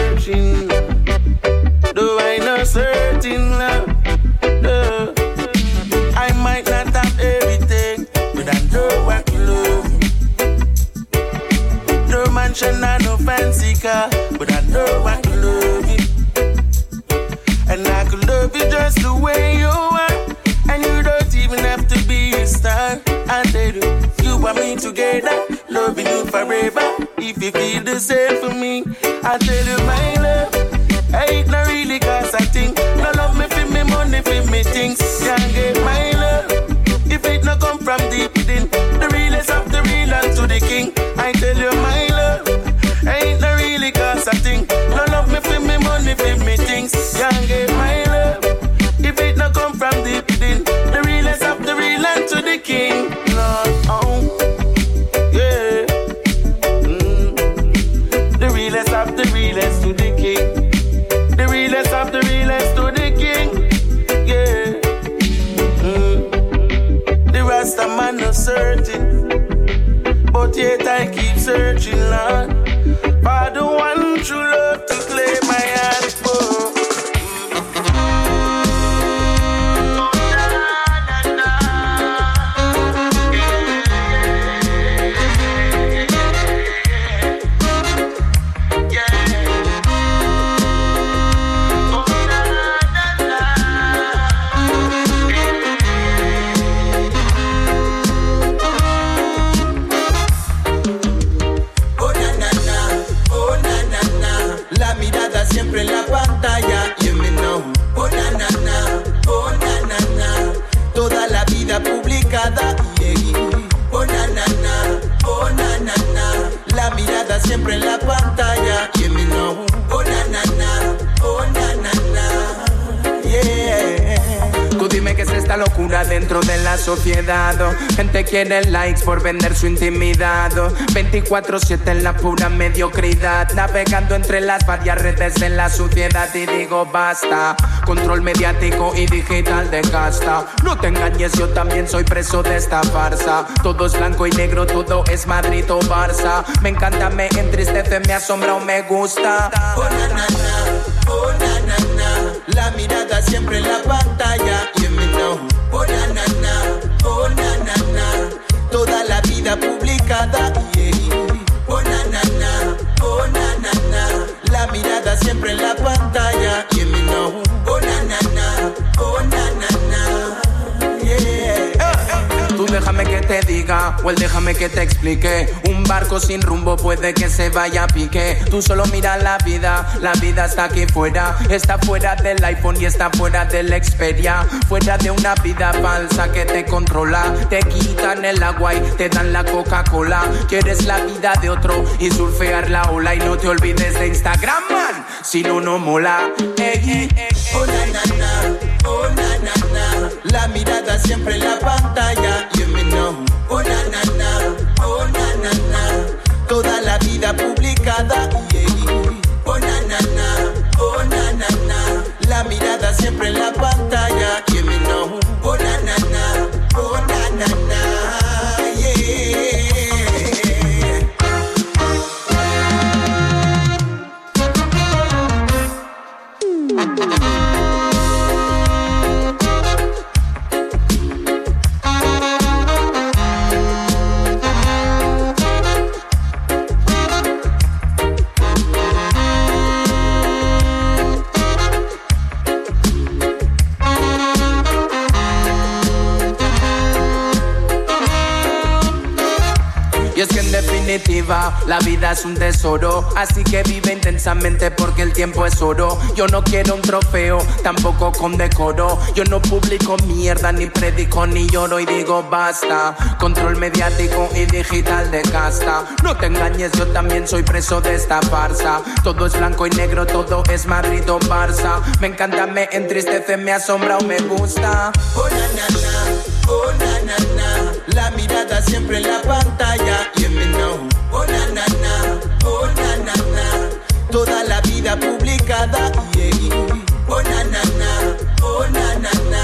Speaker 24: searching. Though I know certain love. No. I might not have everything, but I know I can love No mansion and no fancy car, but I know I can love you. And I could love you just the way you are. And you don't even have to be a star. I did you and me together, loving you forever. If you feel the same for me, I tell you my love, I ain't not really cause I think. No love me for me money for me things. Can't get my love if it no come from deep within. The realest of the real and to the king. I tell you my love, I ain't not really cause I think. No love me for me money for me things.
Speaker 27: Quiere likes por vender su intimidad. oh. 24-7 en la pura mediocridad. Navegando entre las varias redes en la suciedad. Y digo basta. Control mediático y digital de casta. No te engañes, yo también soy preso de esta farsa. Todo es blanco y negro, todo es Madrid o Barça. Me encanta, me entristece, me asombra o me gusta.
Speaker 7: Oh na na na, oh na na na. La mirada siempre en la pantalla. Publicada. Yeah. Oh na na na, oh na na na. La mirada siempre en la pantalla.
Speaker 27: Déjame que te diga, o él déjame que te explique. Un barco sin rumbo puede que se vaya a pique. Tú solo mira la vida, la vida está aquí fuera. Está fuera del iPhone y está fuera del Xperia. Fuera de una vida falsa que te controla. Te quitan el agua y te dan la Coca-Cola. Quieres la vida de otro y surfear la ola. Y no te olvides de Instagram, man. Si no, no mola. Ey, ey,
Speaker 7: Oh na na na, oh na na na. La mirada siempre en la pantalla. Know, oh na na na, oh na na na. Toda la vida publicada. Yeah. Oh na na na, oh na na na. La mirada siempre en la pantalla. You me know, oh na na na, oh na na na. Yeah.
Speaker 27: La vida es un tesoro, así que vive intensamente porque el tiempo es oro. Yo no quiero un trofeo, tampoco con decoro. Yo no publico mierda, ni predico, ni lloro y digo basta. Control mediático y digital de casta. No te engañes, yo también soy preso de esta farsa. Todo es blanco y negro, todo es Madrid o Barça. Me encanta, me entristece, me asombra o me gusta.
Speaker 7: Oh na na na, oh na na na. La mirada siempre en la pantalla. You me know, oh na na na, oh na na na. Toda la vida publicada. Yeah. Oh na na na, oh na na na.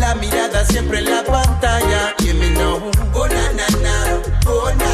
Speaker 7: La mirada siempre en la pantalla. You me know, oh na na na, oh na.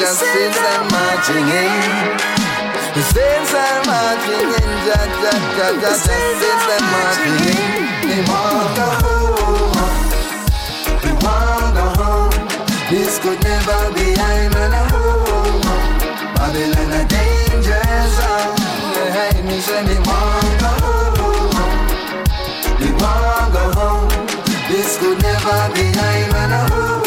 Speaker 26: Ja. Saints are marching in. Saints are marching in, ja, ja, ja, ja, ja. Saints are marching in. They want go home. They want go home. This could never be I'm in a home. Babylon a danger zone. Hey, me say they want go home. They want go home. This could never be I'm in a home.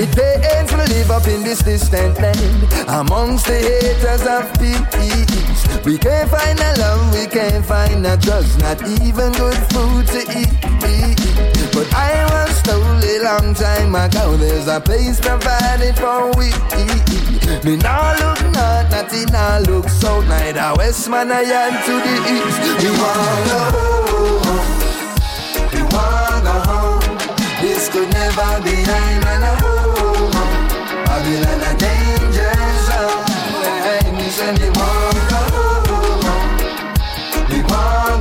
Speaker 26: It pains me live up in this distant land amongst the haters of peace. We can't find a love, we can't find a trust, not even good food to eat. But I was told a long time ago there's a place provided for we. Me now look north, not in now look south, neither west man I am to the east. We wanna home, we wanna home.
Speaker 23: This could never be nine and. go home.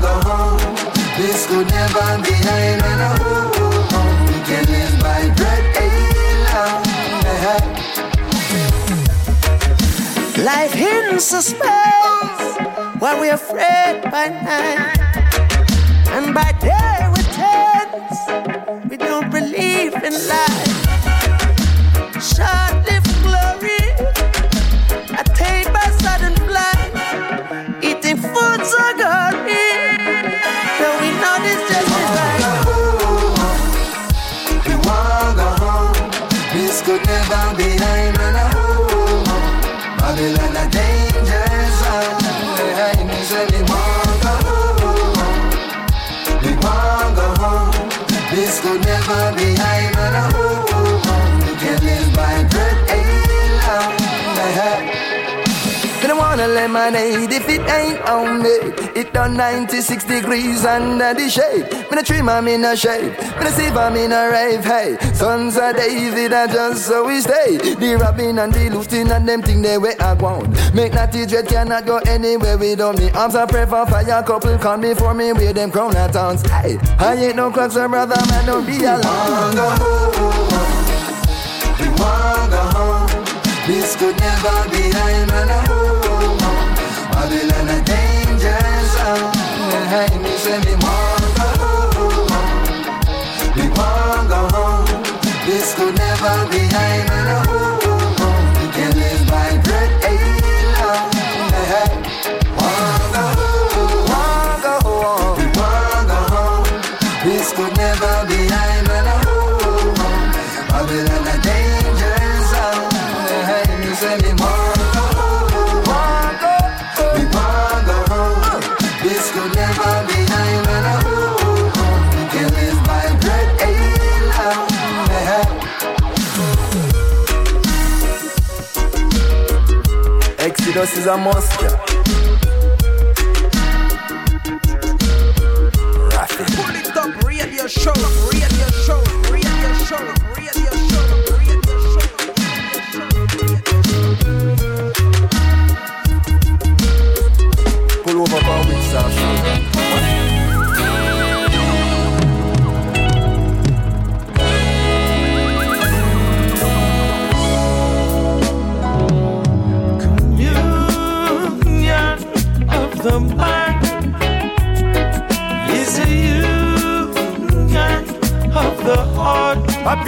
Speaker 23: Go home. This could never be end. We can live by bread alone.
Speaker 13: Life in suspense while we're afraid by night. And by day we tense. We don't believe in life.
Speaker 23: Shut could never be
Speaker 13: if it ain't homemade. It done 96 degrees under the shade. Me no trim am in a shade. Me no sip am in a rave. Hey, sons of David are just so we stay. The robbing and the looting and them thing they way I want. Make natty dread cannot go anywhere without me. Arms are pray for fire couple come before me with them crown at towns. Hey, I ain't no clocks, so brother man don't be alarmed.
Speaker 23: We wanna home. This could never be I Hey, me say me wanna go home. We wanna go home. This could never be I.
Speaker 13: Exodus is a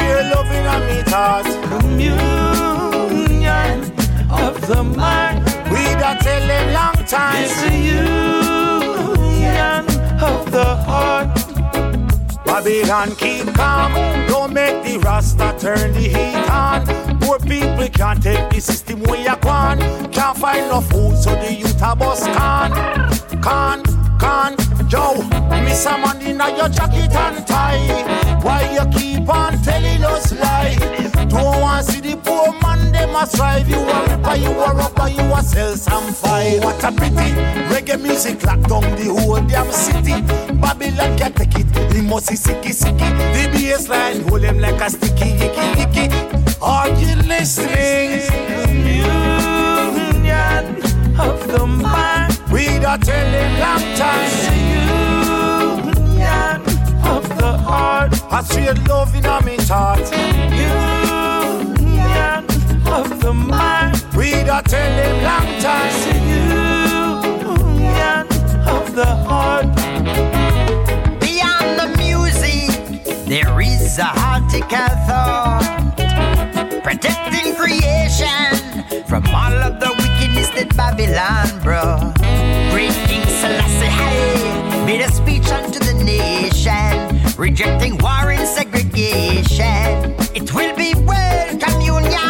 Speaker 28: pure on me thought.
Speaker 29: Communion of the mind
Speaker 28: We that tell them long time.
Speaker 29: is a union of the heart.
Speaker 28: Babylon keep calm. Don't make the Rasta turn the heat on. Poor people can't take the system where you gone. Can't find no food, so the youth a bus can. Can, can, Joe. Miss a man in your jacket and tie. Why you keep on telling us lie? Don't want see the poor man, them a strive. You a ripper, you a rubber, you a sell some fight. Oh, what a pity. Reggae music lock down the whole damn city. Babylon can't take it. He must be sicky, sicky. The bass line hold him like a sticky, icky, icky. Are you listening?
Speaker 29: Union of the mind
Speaker 28: We that tell him long time.
Speaker 29: Of the heart.
Speaker 28: I swear love in a me thought.
Speaker 29: Union of the mind
Speaker 28: We that tell him long time.
Speaker 29: union of the heart.
Speaker 30: Beyond the music, there is a heartical thought. Protecting creation from all of the wickedness that Babylon brought. Great King Selassie made a speech unto the nation, rejecting war and segregation. It will be world communion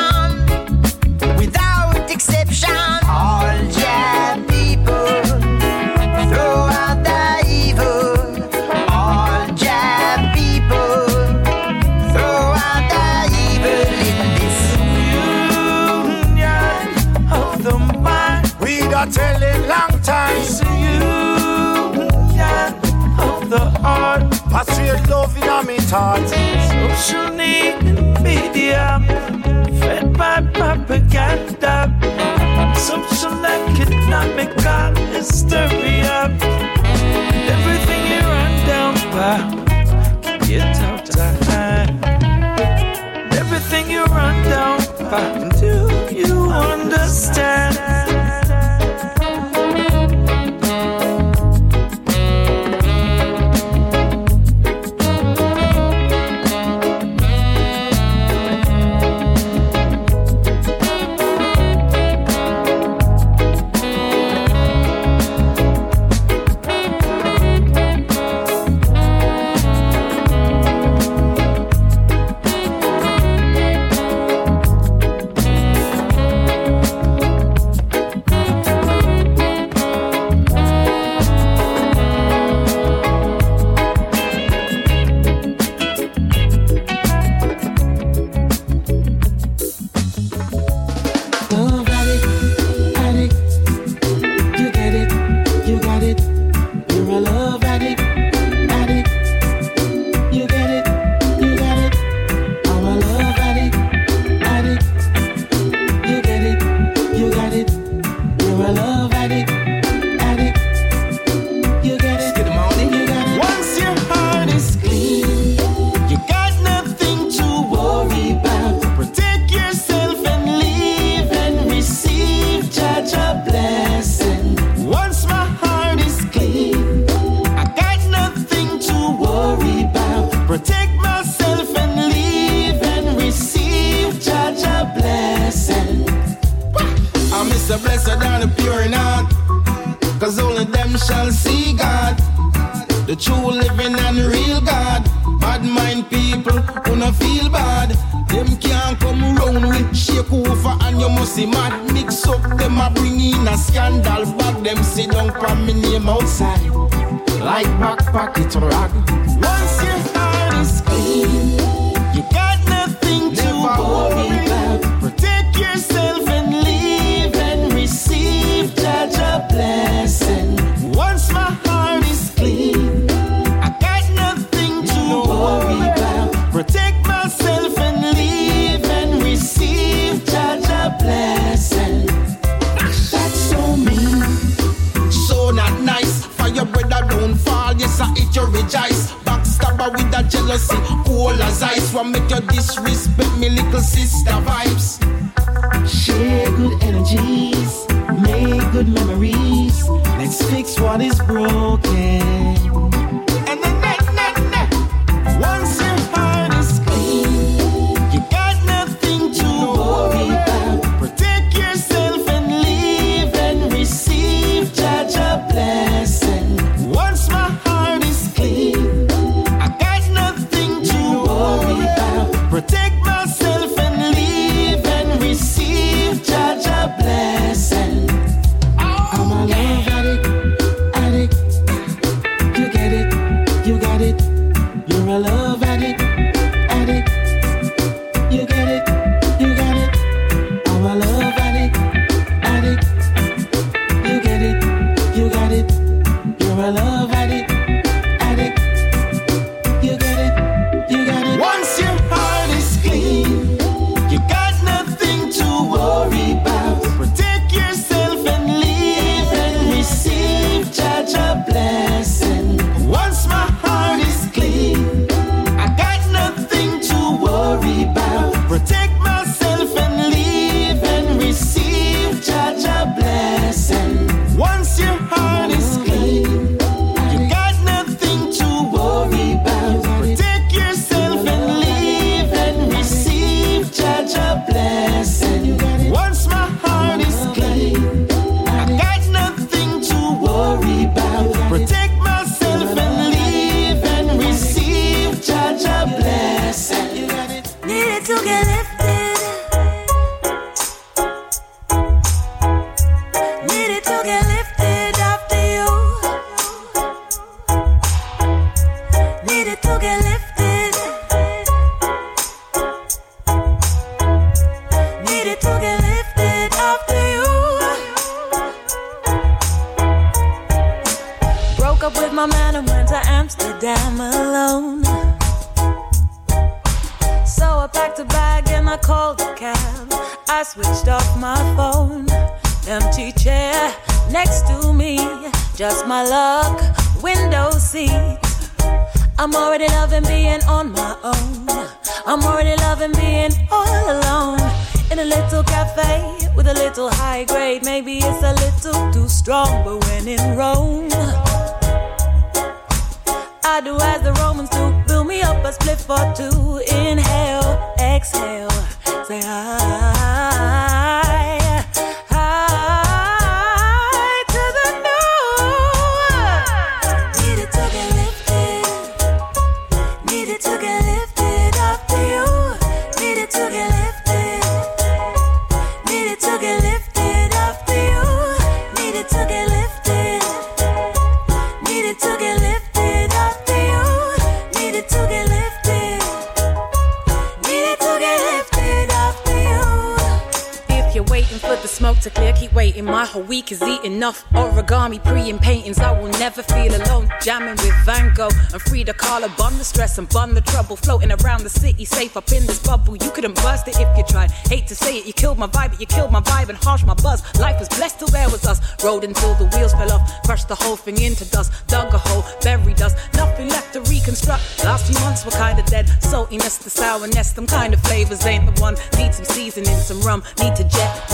Speaker 29: and
Speaker 18: bun the trouble floating around the city, safe up in this bubble. You couldn't bust it if you tried. Hate to say it, you killed my vibe, but you killed my vibe and harsh my buzz. Life was blessed till there was us. Rolled until the wheels fell off, crushed the whole thing into dust. Dug a hole, buried us, nothing left to reconstruct. Last few months were kinda dead. Saltiness, the sourness, them kind of flavors ain't the one. Need some seasoning, some rum, need to jet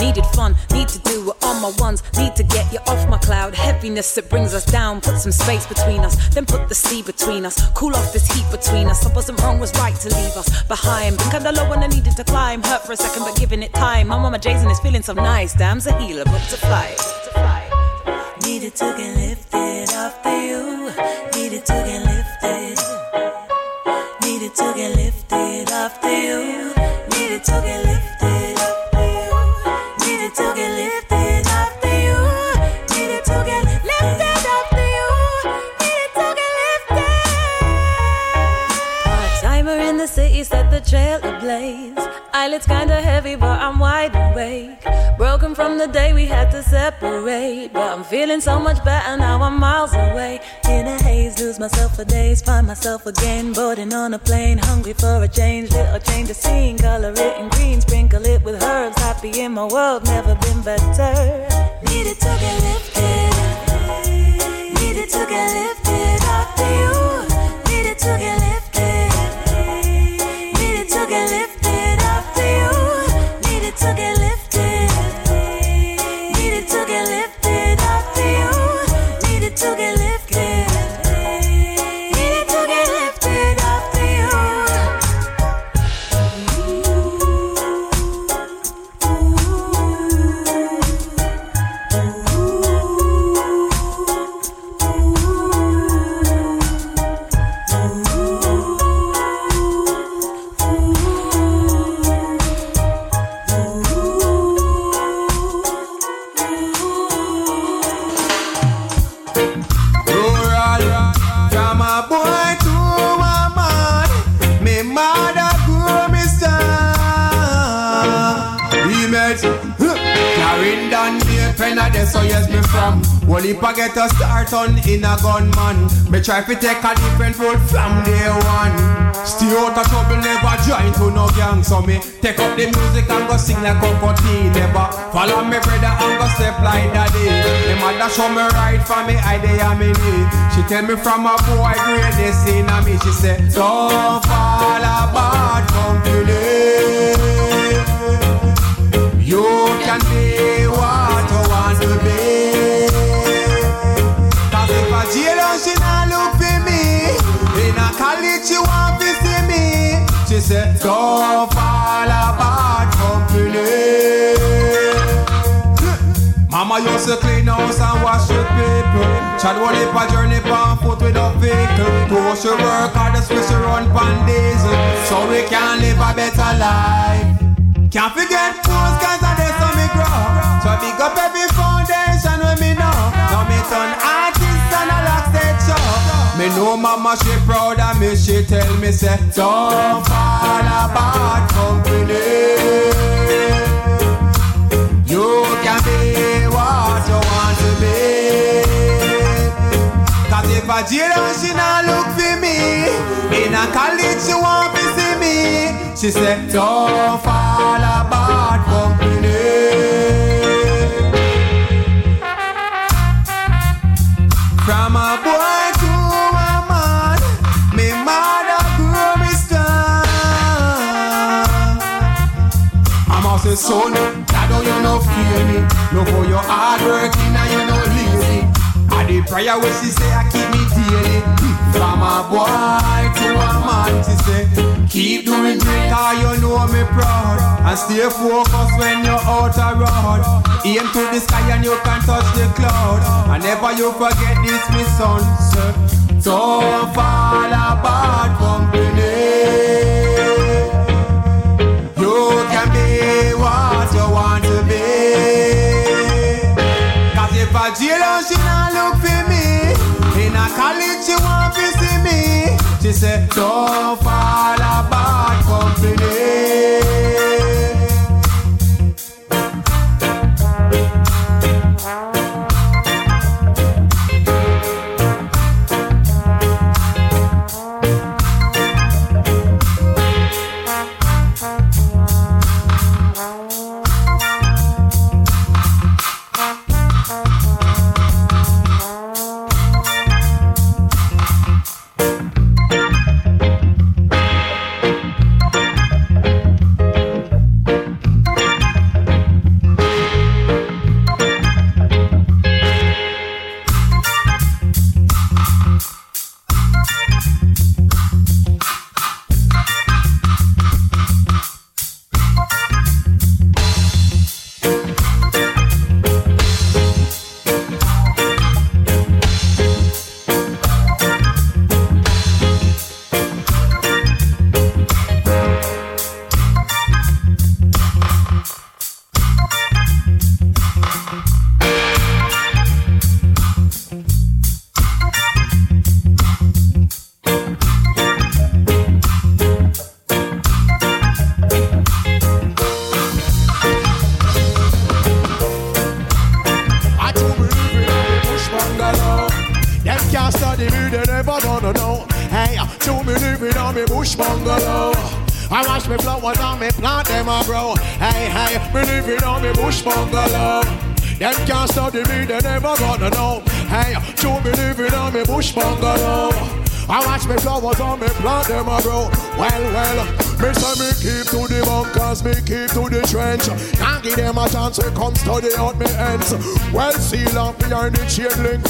Speaker 18: loneliness that brings us down. Put some space between us, then put the sea between us. Cool off this heat between us. What wasn't wrong, was right to leave us behind. Been kinda low when I needed to climb. Hurt for a second, but giving it time. My mama Jason is feeling some nice. Damn's a healer, but to fly.
Speaker 31: Eyelids kinda heavy, but I'm wide awake. Broken from the day we had to separate. But I'm feeling so much better now, I'm miles away. In a haze, lose myself for days, find myself again. Boarding on a plane, hungry for a change. Little change of scene, color it in green, sprinkle it with herbs. Happy in my world, never been better. Needed to get lifted. Needed to get lifted after you. Needed to get lifted.
Speaker 32: From. I get a start on in a gunman. Me try to take a different road from day one. Stay out of trouble, never join to no gang. So me take up the music and go sing like Cocoa Tea. Never follow me brother and go step like daddy. The mother show me right for me, I dey a me knee. She tell me from a boy greatness in me. She say, don't fall apart completely. You can be She said, don't fall apart completely. Mama used to clean oh, house and wash with people. Chad one if a journey on foot with a vehicle. Do she work hard, the switch she run pan diesel. So we can live a better life. Can't forget fools cause of this on me grow. So big up every foundation with me know. Now me turn Me know mama she proud of me, she tell me say, don't fall apart company. You can be what you want to be. Cause if a jail she not look for me, in a college she want to see me. She said, don't fall apart company. From a boy son, that oh, don't you no fear me. Look for your hard working and you no lazy. I did prayer where she say I keep me daily. From a boy to a man, she say keep doing great cause you know me proud. And stay focused when you're out a road. Aim to the sky and you can touch the cloud. And never you forget this, me son. sir. Don't fall apart company. A she not look for me, in a college she want to see me. She said, don't fall apart company.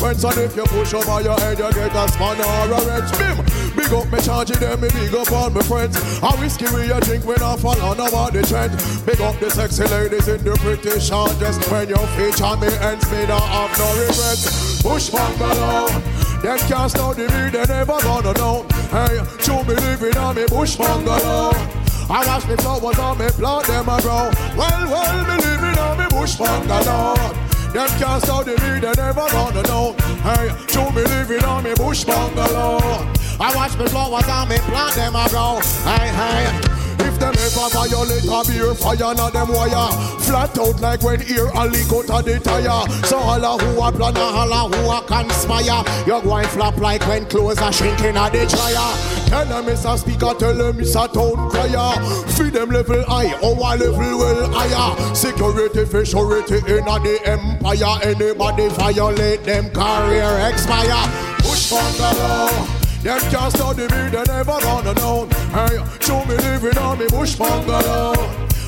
Speaker 33: Link and if you push over your head, you get a spanner or a wrench. Bim, big up me charging them, me big up all my friends. A whiskey we a drink when I fall on about the trend. Big up the sexy ladies in the pretty short dress. When you feature me ends, me not have no regrets. Bush bungalow. Them can't study me, they never gonna know. Hey, to me living on me bush bungalow. I watch me flowers on me plant them a grow. Well, well, me living on me bush bungalow. Them can't study me, they never gonna know. Hey, to me living on me bush bungalow. I watch me flowers on me plant them a grow. Hey, hey. If them ever violate a beer fire, now them wire Flat out like when ear a leak out of the tire So holla who a plan, holla who a conspire You go and flop like when clothes are shrinking at the dryer Tell them it's a speaker, tell them it's a town crier Feed them level high, oh, our level well higher Security surety in the empire Anybody violate them career expire Push bungalow them can't study me, they never gonna know. Hey, show me living on me bush bungalow.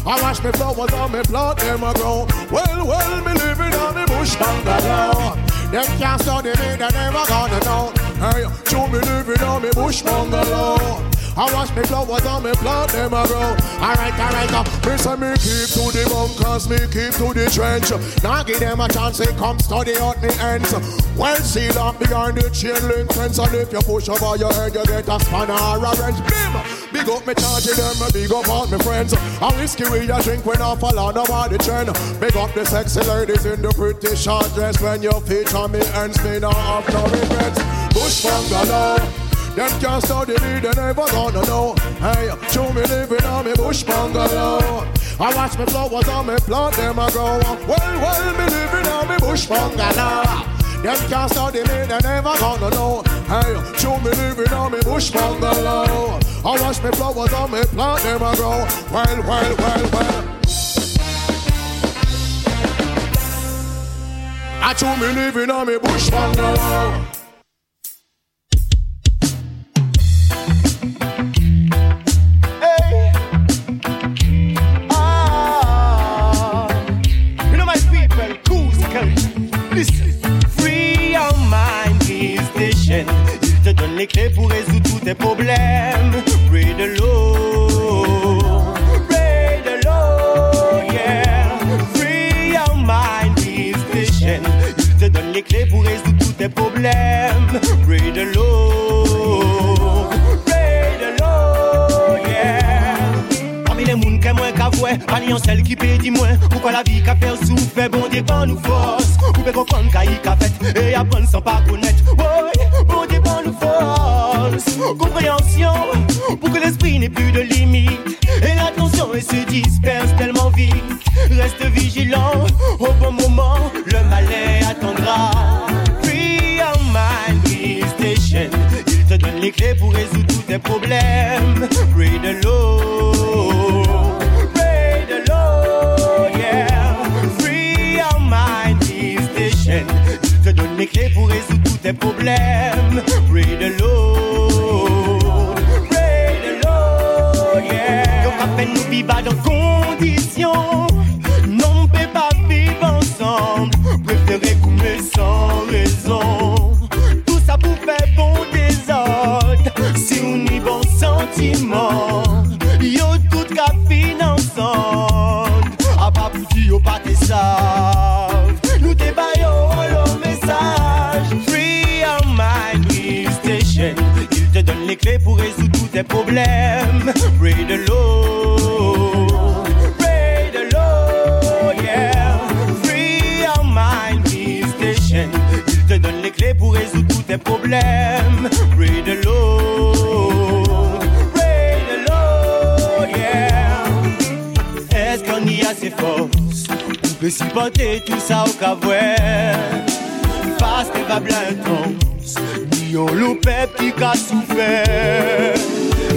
Speaker 33: I wash me flowers on me plant them a grow. Well, well, me living on me bush bungalow. Them can't study me, they never gonna know. Hey, show me living on me bush bungalow. I wash me flowers on me plant them a grow. Alright, alright, uh, me say me keep to the bunkers, me keep to the trench. Now give them a chance, they come study out me ends. Well, see that behind the chain link fence, and if you push over your head, you get a spanner or a wrench. Bim! Big up me charging them, big up all my friends. A whiskey we a drink when I fall on about the trend. Big up the sexy ladies in the pretty short dress when you feature me ends, me not have no regrets. Bush bungalow. Them can't study me, they never gonna know. Hey, show me living on me bush bungalow. I watch me flowers on me plant them a grow. Well, well, me living on me bush bungalow. Them can't study me, they never gonna know. Hey, show me living on me bush bungalow. I watch me flowers on me plant them a grow. Well, well, well, well. I show me living on me bush bungalow.
Speaker 12: Les clés pour résoudre tous tes problèmes. Pray the Lord. Pray the Lord, yeah. Free your mind, is station. Il te donne les clés pour résoudre tous tes problèmes. Pray the Lord. Pray the Lord, yeah. Parmi les mouns que moins qu'à voir, pas ni en celle qui dis moins. Pourquoi la vie qu'a fait souffrir, bon bon nous force. Vous pouvez comprendre qu'a qu'a fait et apprendre sans pas connaître. Bon Compréhension, pour que l'esprit n'ait plus de limite. Et l'attention elle se disperse tellement vite. Reste vigilant, au bon moment, le malais attendra. Free your mind, free station. Il te donne les clés pour résoudre tous tes problèmes. Pray the Lord. Pray the Lord, yeah. Free your mind, free station. Il te donne les clés pour résoudre tous tes problèmes. Pray the Lord. vie va dans condition. Non, on peut pas vivre ensemble. Préférez qu'on me sans raison. Tout ça pour faire bon désordre. Si on y bon sentiment, y yo tout qu'à finir ensemble. A pas pour dire, pas de ça. Les clés pour résoudre tous tes problèmes. Pray de l'eau. Est-ce qu'on y a ses forces? Pour supporter tout ça au cavouet? Parce que va intense, ni Yon loup pep qui a souffert.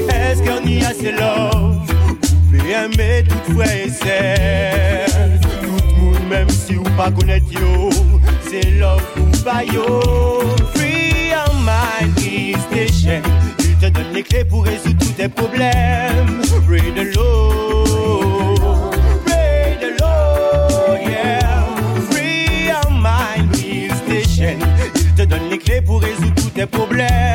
Speaker 12: Est-ce qu'on y a assez love? Pouvez aimer tout frère et sœur. Tout le monde même si ou pas connaître yo C'est love ou pas yo Free mind, free station Il te donne les clés pour résoudre tous tes problèmes. Pray the Lord Pray the Lord, yeah. Free your mind, free station Il te donne les clés pour résoudre tous tes problèmes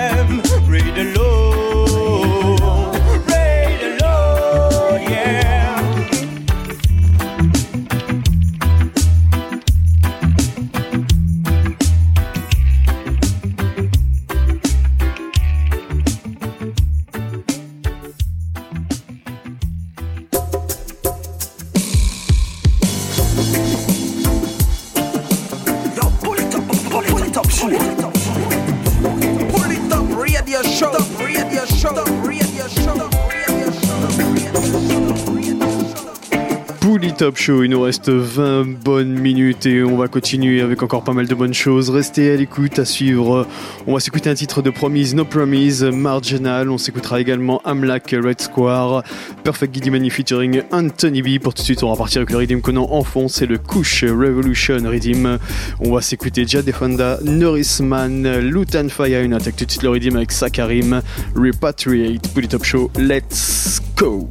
Speaker 2: Top Show, il nous reste 20 bonnes minutes et on va continuer avec encore pas mal de bonnes choses. Restez à l'écoute, à suivre. On va s'écouter un titre de Promise, No Promise, Marginal. On s'écoutera également Amlak, Red Square, Perfect Giddy Money featuring Anthony B. Pour tout de suite, on va partir avec le rythme qu'on en fond, c'est le Kush Revolution Rhythm. On va s'écouter Jade Fonda, Norrisman, Lutan Fire. Une attaque tout de suite le rythme avec Sakarim, Repatriate, Pouli Top Show. Let's go!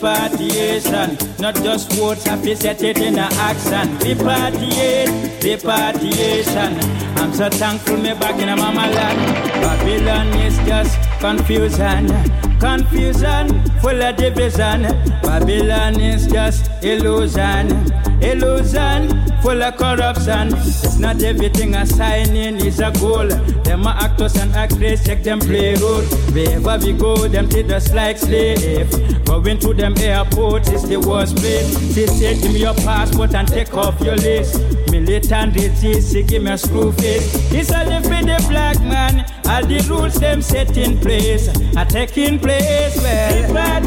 Speaker 34: Repatriation. Not just words, have you set it in action. Repatriate, repatriation. I'm so thankful me back in a mama land. Babylon is just confusion. Confusion, full of division. Babylon is just illusion. Illusion, full of corruption. It's not everything a signing is a goal. Them a actors and actresses, check them play role. Wherever we go, them treat us like slave. Going to them airports is the worst place. They say, give me your passport and take off your list. Militant resist, give me a screw face. It's only for the black man. All the rules them set in place are taking place. Well,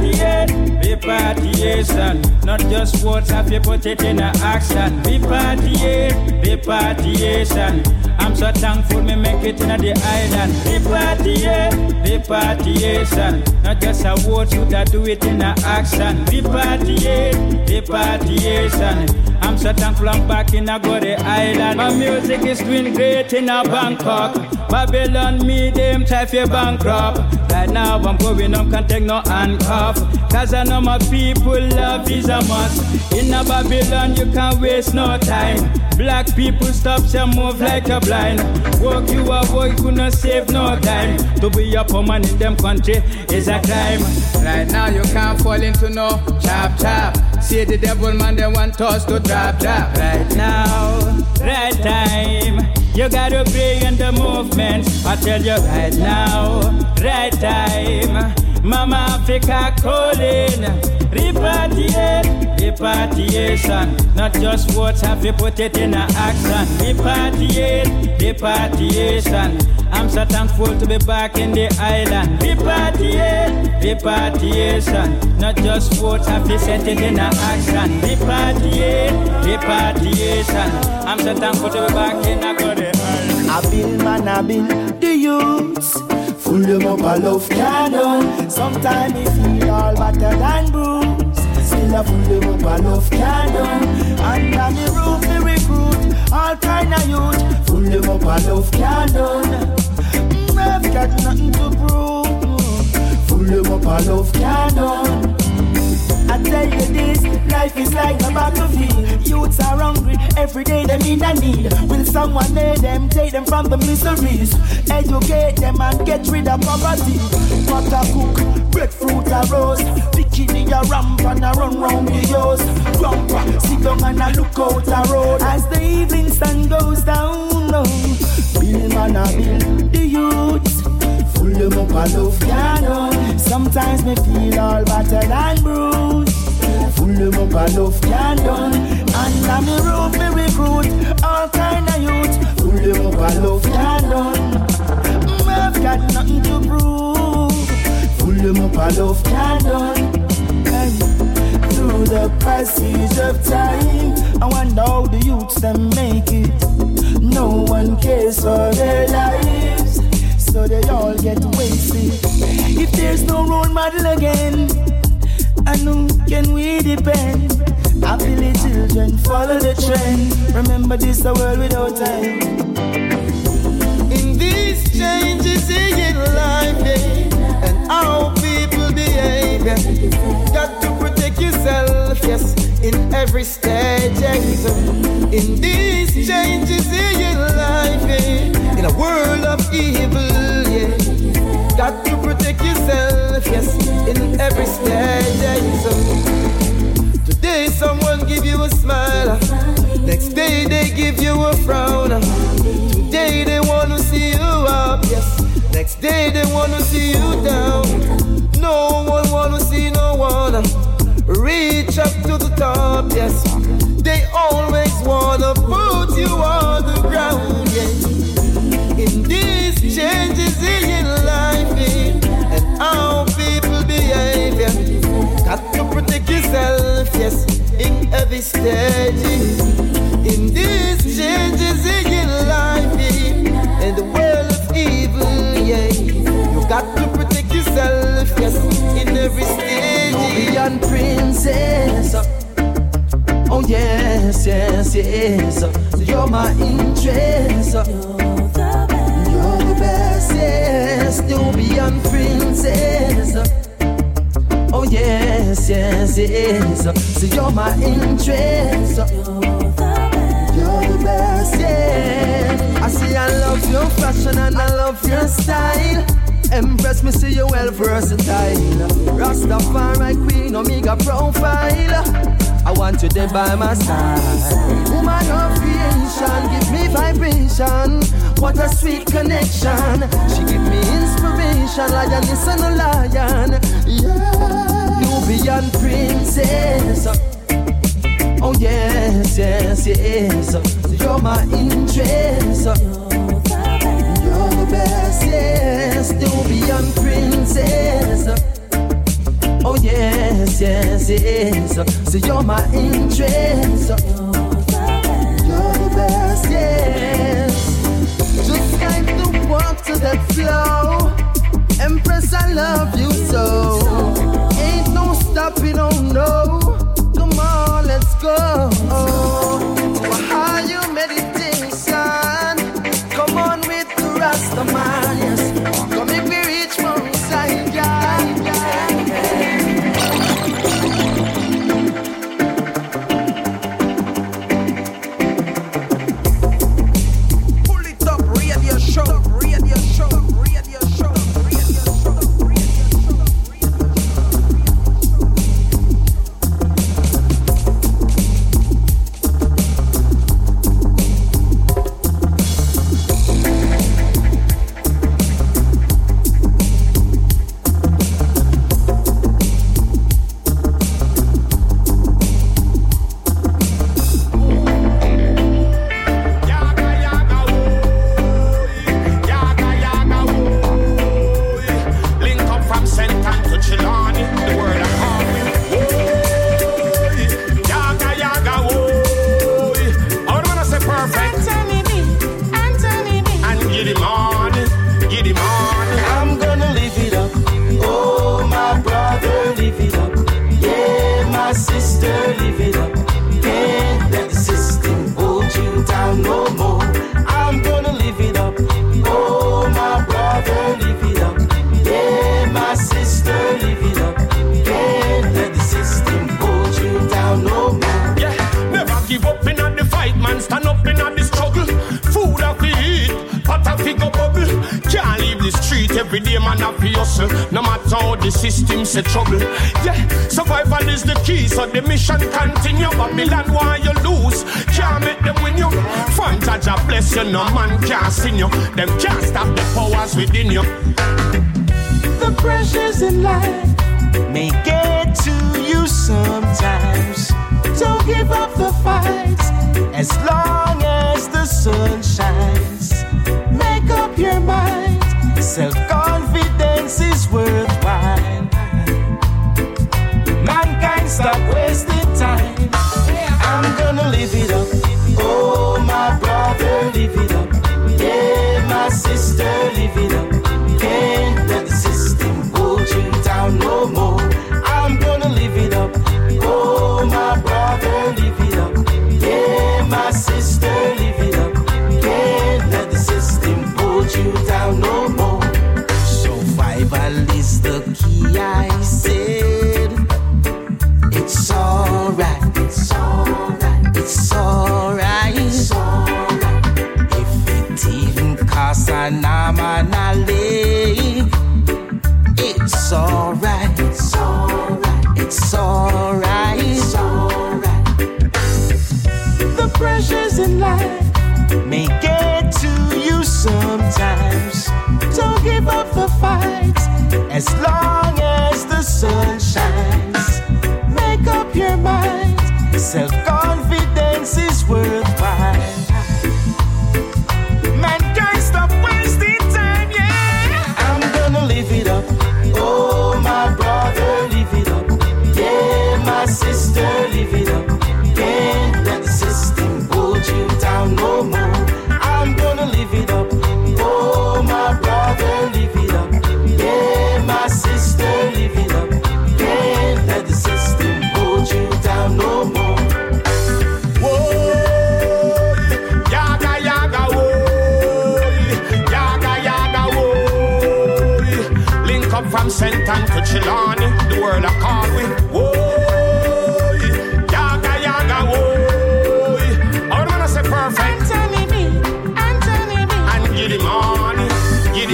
Speaker 34: repatriation. Not just words, have you put it in action. Repatriate, eh? repatriation. Eh, I'm so thankful me make it in the island. Repatriate, eh? repatriation. Not just a word, should I do it in action. Repatriate, repatriation. I'm so thankful I'm back in a good island. My music is doing great in a Bangkok. Babylon me them try for bankrupt. Right now I'm going on can't take no handcuff. Cause I know my people love is a must. In a Babylon you can't waste no time. Black people stop and move like a blind. Work you a boy could not save no time. To be a poor man in them country is a crime. Right now you can't fall into no chop chop. See the devil man they want us to drop drop. Right now, right time. You gotta be in the movement. I tell you right now, right time. Mama Africa calling. Repatriate, eh? repatriation. Eh, Not just words, have you put it in action. Repatriate, eh? repatriation. I'm so thankful to be back in the island. Repatriate, repatriation. Not just words, have you set it in action. Repatriate, repatriation. I'm so thankful to be back in a good island.
Speaker 7: I build man, I build the youths. Full them up a love cannon. Sometimes it feel all better than bruise. Still a full them up a love cannon. Under the roof we recruit all kind of youth. Full them up a love cannon. Mm, I've got nothing to prove. Full them up a love cannon.
Speaker 9: I tell you this, life is like a battlefield. Youths are hungry, every day in a need. Will someone lay them, take them from the miseries? Educate them and get rid of poverty. Butter cook, breadfruit a roast. Bikini a ramp and a run round the house. Grandpa, sit down and a look out the road. As the evening sun goes down, no. Bill man a bill the youths. Full them up a love cannon. Sometimes me feel all battered and bruised. Full them up a love cannon. And on me road me recruit all kind of youth. Full them up a love cannon. Mm, I've got nothing to prove. Full them up a love cannon. And through the passage of time, I wonder how the youths them make it. No one cares for their lives, so they all get wasted. If there's no role model again, on who can we depend? Happily children follow the trend. Remember this a world without time.
Speaker 7: In these changes in life, yeah, and how people behave, yeah, got to protect yourself, yes, in every stage. yes. In these changes in life, yeah, in a world of evil, yeah, got to protect yourself, yes, in every stage. Today someone give you a smile, next day they give you a frown. Today they wanna see you up, yes. Next day they wanna see you down. No one wanna see no one reach up to the top, yes. They always wanna put you on the ground, yeah. In these changes in life, Got to protect yourself, yes, in every stage. In these changes in life, yeah, and the world of evil, yeah. You got to protect yourself, yes, in every stage.
Speaker 9: Nubian princess.
Speaker 7: Oh yes, yes, yes.
Speaker 9: You're my interest.
Speaker 7: You're the best,
Speaker 9: yes. Nubian princess.
Speaker 7: Oh yes, yes, yes.
Speaker 9: So you're my interest.
Speaker 7: You're the best, yeah.
Speaker 9: I see I love your fashion and I love your style. Empress, me see you well versatile. Rastafari queen, Omega profile. I want you there by my side. Woman of creation, give me vibration. What a sweet connection. She give me inspiration, lioness and a lion. Yeah, Nubian princess. Oh yes, yes, yes. You're my interest.
Speaker 7: You're the best,
Speaker 9: yes, Nubian princess. Oh yes, yes, yes. So you're my interest.
Speaker 7: You're the best,
Speaker 9: yes. Like the that flow. Empress, I love you so. Ain't no stopping, oh no. Come on, let's go.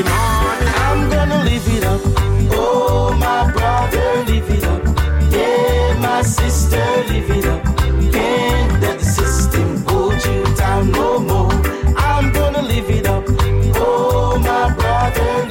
Speaker 35: the morning. I'm gonna live it up. Oh, my brother, live it up. Yeah, my sister, live it up. Can't let the system hold you down no more. I'm gonna live it up. Oh, my brother,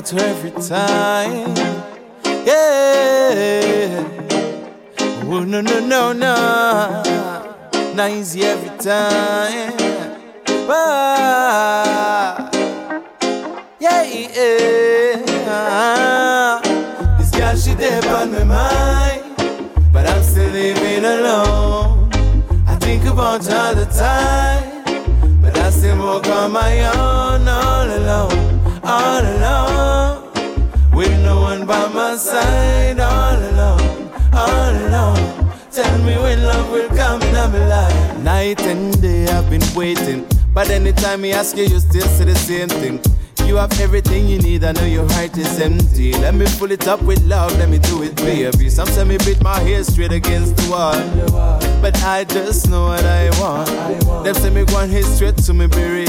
Speaker 12: about every time. Anytime I ask you, you still say the same thing. You have everything you need, I know your heart is empty. Let me pull it up with love, let me do it, baby. Some say me beat my head straight against the wall. But I just know what I want. Them say me and hit straight to me burial.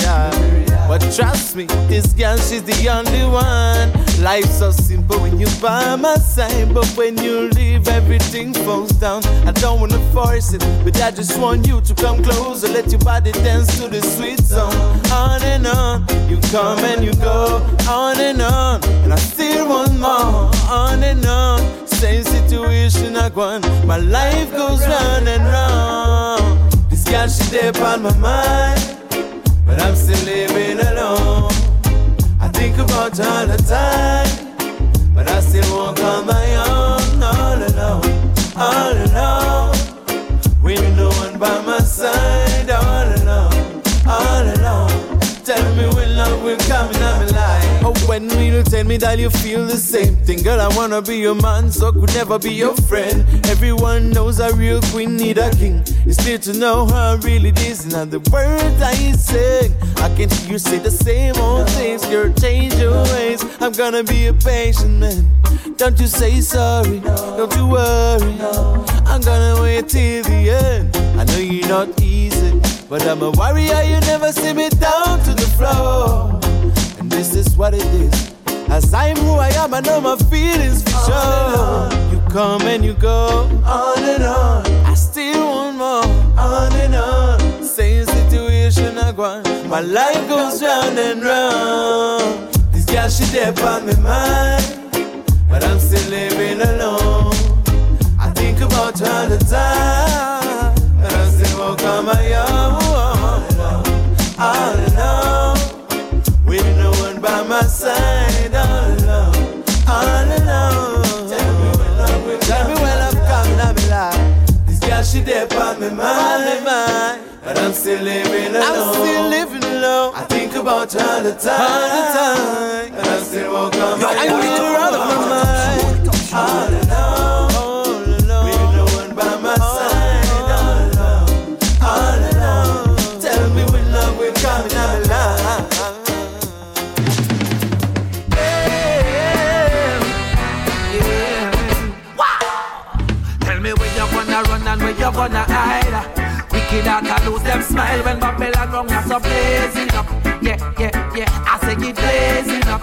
Speaker 12: But trust me, this girl, she's the only one. Life's so simple when you by my side, but when you leave, everything falls down. I don't wanna force it, but I just want you to come closer. Let your body dance to the sweet song. On and on, you come and you go. On and on, and I still want more. On and on, same situation I want. My life goes round and round. This girl, she there on my mind but I'm still living alone. Think about all the time, but I still walk on my own, all alone, all alone. With no one by my side, all alone, all alone. Tell me when love will come life. Oh, when you tell me that you feel the same thing? Girl, I wanna be your man, so could never be your friend. Everyone knows a real queen need a king. It's clear to know how really it is, and the words I sing. I can hear you say the same old things. Girl, change your ways. I'm gonna be a patient man. Don't you say sorry, don't you worry. I'm gonna wait till the end. I know you're not easy, but I'm a warrior. You never see me down to the floor. This is what it is. As I'm who I am, I know my feelings for sure. You come and you go, on and on. I still want more, on and on. Same situation I want. My life goes round and round. This girl, she there on my mind. But I'm still living alone. I think about her all the time. And I still walk on my own. my side oh, all alone,
Speaker 32: all alone.
Speaker 12: Tell me when love, tell me when love coming, I'm. This girl she dead on my
Speaker 32: mind, but I'm still
Speaker 12: living alone. I'm still living alone. I think about her all the time, all the time. and I still won't come.
Speaker 19: Yo, I'm living out of my mind. All Babylon wrong so blazing up. Yeah, yeah, yeah. I say it blazing up.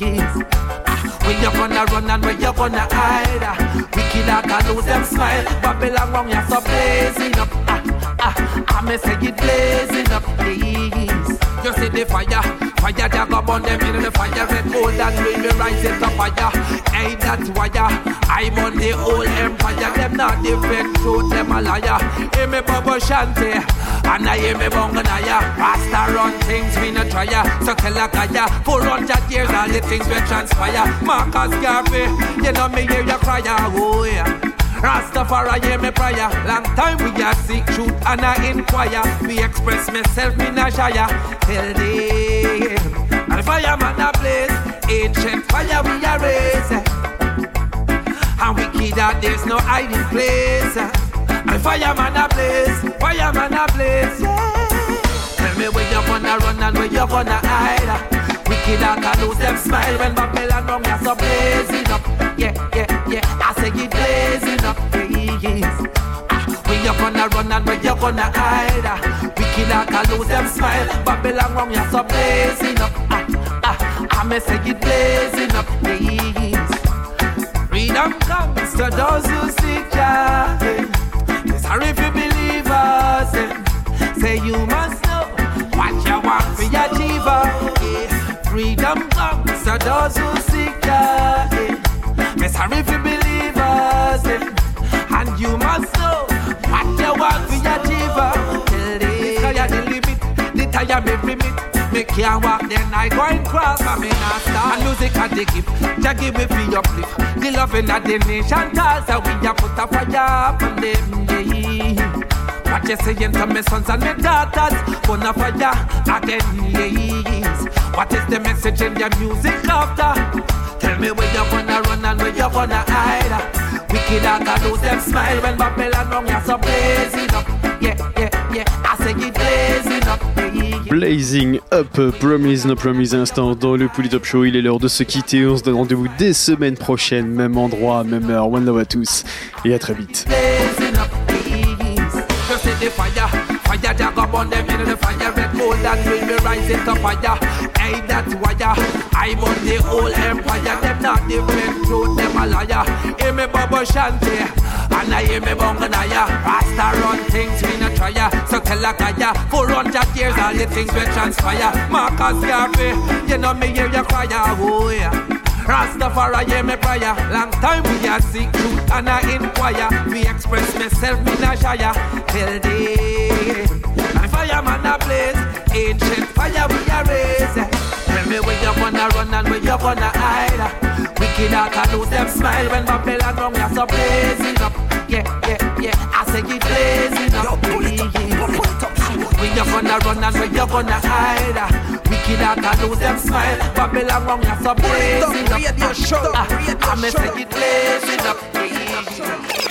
Speaker 19: Yes. Ah, Where you gonna run and where you gonna hide? Wicked out and lose them smile. Babylon wrong you so blazing up. Ah, ah, I may say it blazing up. Yes. You see the fire, fire that go burn them in the fire red gold and will be rising to fire. Hey, that's why uh, I'm on the whole empire. Them not different truth, them a liar. Hear me Bobo Shanti, and I hear me Bunganaya. Rasta run things we no try uh, So tell a Kaya, uh, 400 years all the things we transpire. Marcus Garvey, you know me hear you cry. Oh yeah. Rastafari hear me prayer. Long time we a seek truth and I inquire. We express myself in a shire. Tell them. And fireman a blaze. Ancient fire we a raise. And we kid that there's no hiding place. And fireman a blaze. Fireman a blaze. Yeah. Tell me where you gonna run and where you gonna hide. Wicked out and lose them smile when Babylon wrong you so blazing up. Yeah, yeah, yeah. I say it blazing up. Yes. Ah, Where you gonna run and where you gonna hide? Wicked out and lose them smile. When Babylon wrong you so blazing up. Ah, ah, I may say it blazing up. Yes. Freedom comes to those who seek Jah. Yeah. Sorry if you believe us. Say you must know what you want for your achiever. Freedom comes to those who seek Jah. Yeah. Me sorry if you believe. Yeah. And you must know what you want for your achiever. Tell the sky the limit, the time every minute. Me can't walk, then I go and cross. I mean, I start. And music and the gift, Jah give me for your uplift. The loving of the nation so we a put a fire upon them. Yeah. What you saying to me sons and me daughters? Gonna fire again, yes. What is the message in your music after? Tell me where you gonna run and where you gonna hide. Wicked and lose them smile when Babylon wrong you so blazing up. Yeah, yeah, yeah. I say it blazing up.
Speaker 2: Blazing Up, Promise No Promise à l'instant dans le Polytop Show. Il est l'heure de se quitter. On se donne rendez-vous dès semaine prochaine, même endroit, même heure. One love à tous et à très vite.
Speaker 19: The fire, fire that go burn them in the fire red gold that will be rising to fire. Hey, that's why I'm on the whole empire. Them not different truth, them a liar. Hear me Bobo Shanti, and I hear me Bunganaya. Rasta run things we no try So tell a Kaya, 400 years all the things we transpire. Marcus Garvey, you know me hear you cry. Oh yeah. Rastafari hear me prayer. Long time we a seek truth and I inquire. We express myself in a shire. Till day. And fireman a blaze. Ancient fire we are raise. Tell me where you gonna run and where you gonna hide. Wicked out and lose them smile when Babylon wrong you so blazing up. Yeah, yeah, yeah. I say it blazing up. Where you gonna run and where you gonna hide? Wicked out and lose them smile. Babylon wrong you so blazing up. Ah, I may say it blazing up.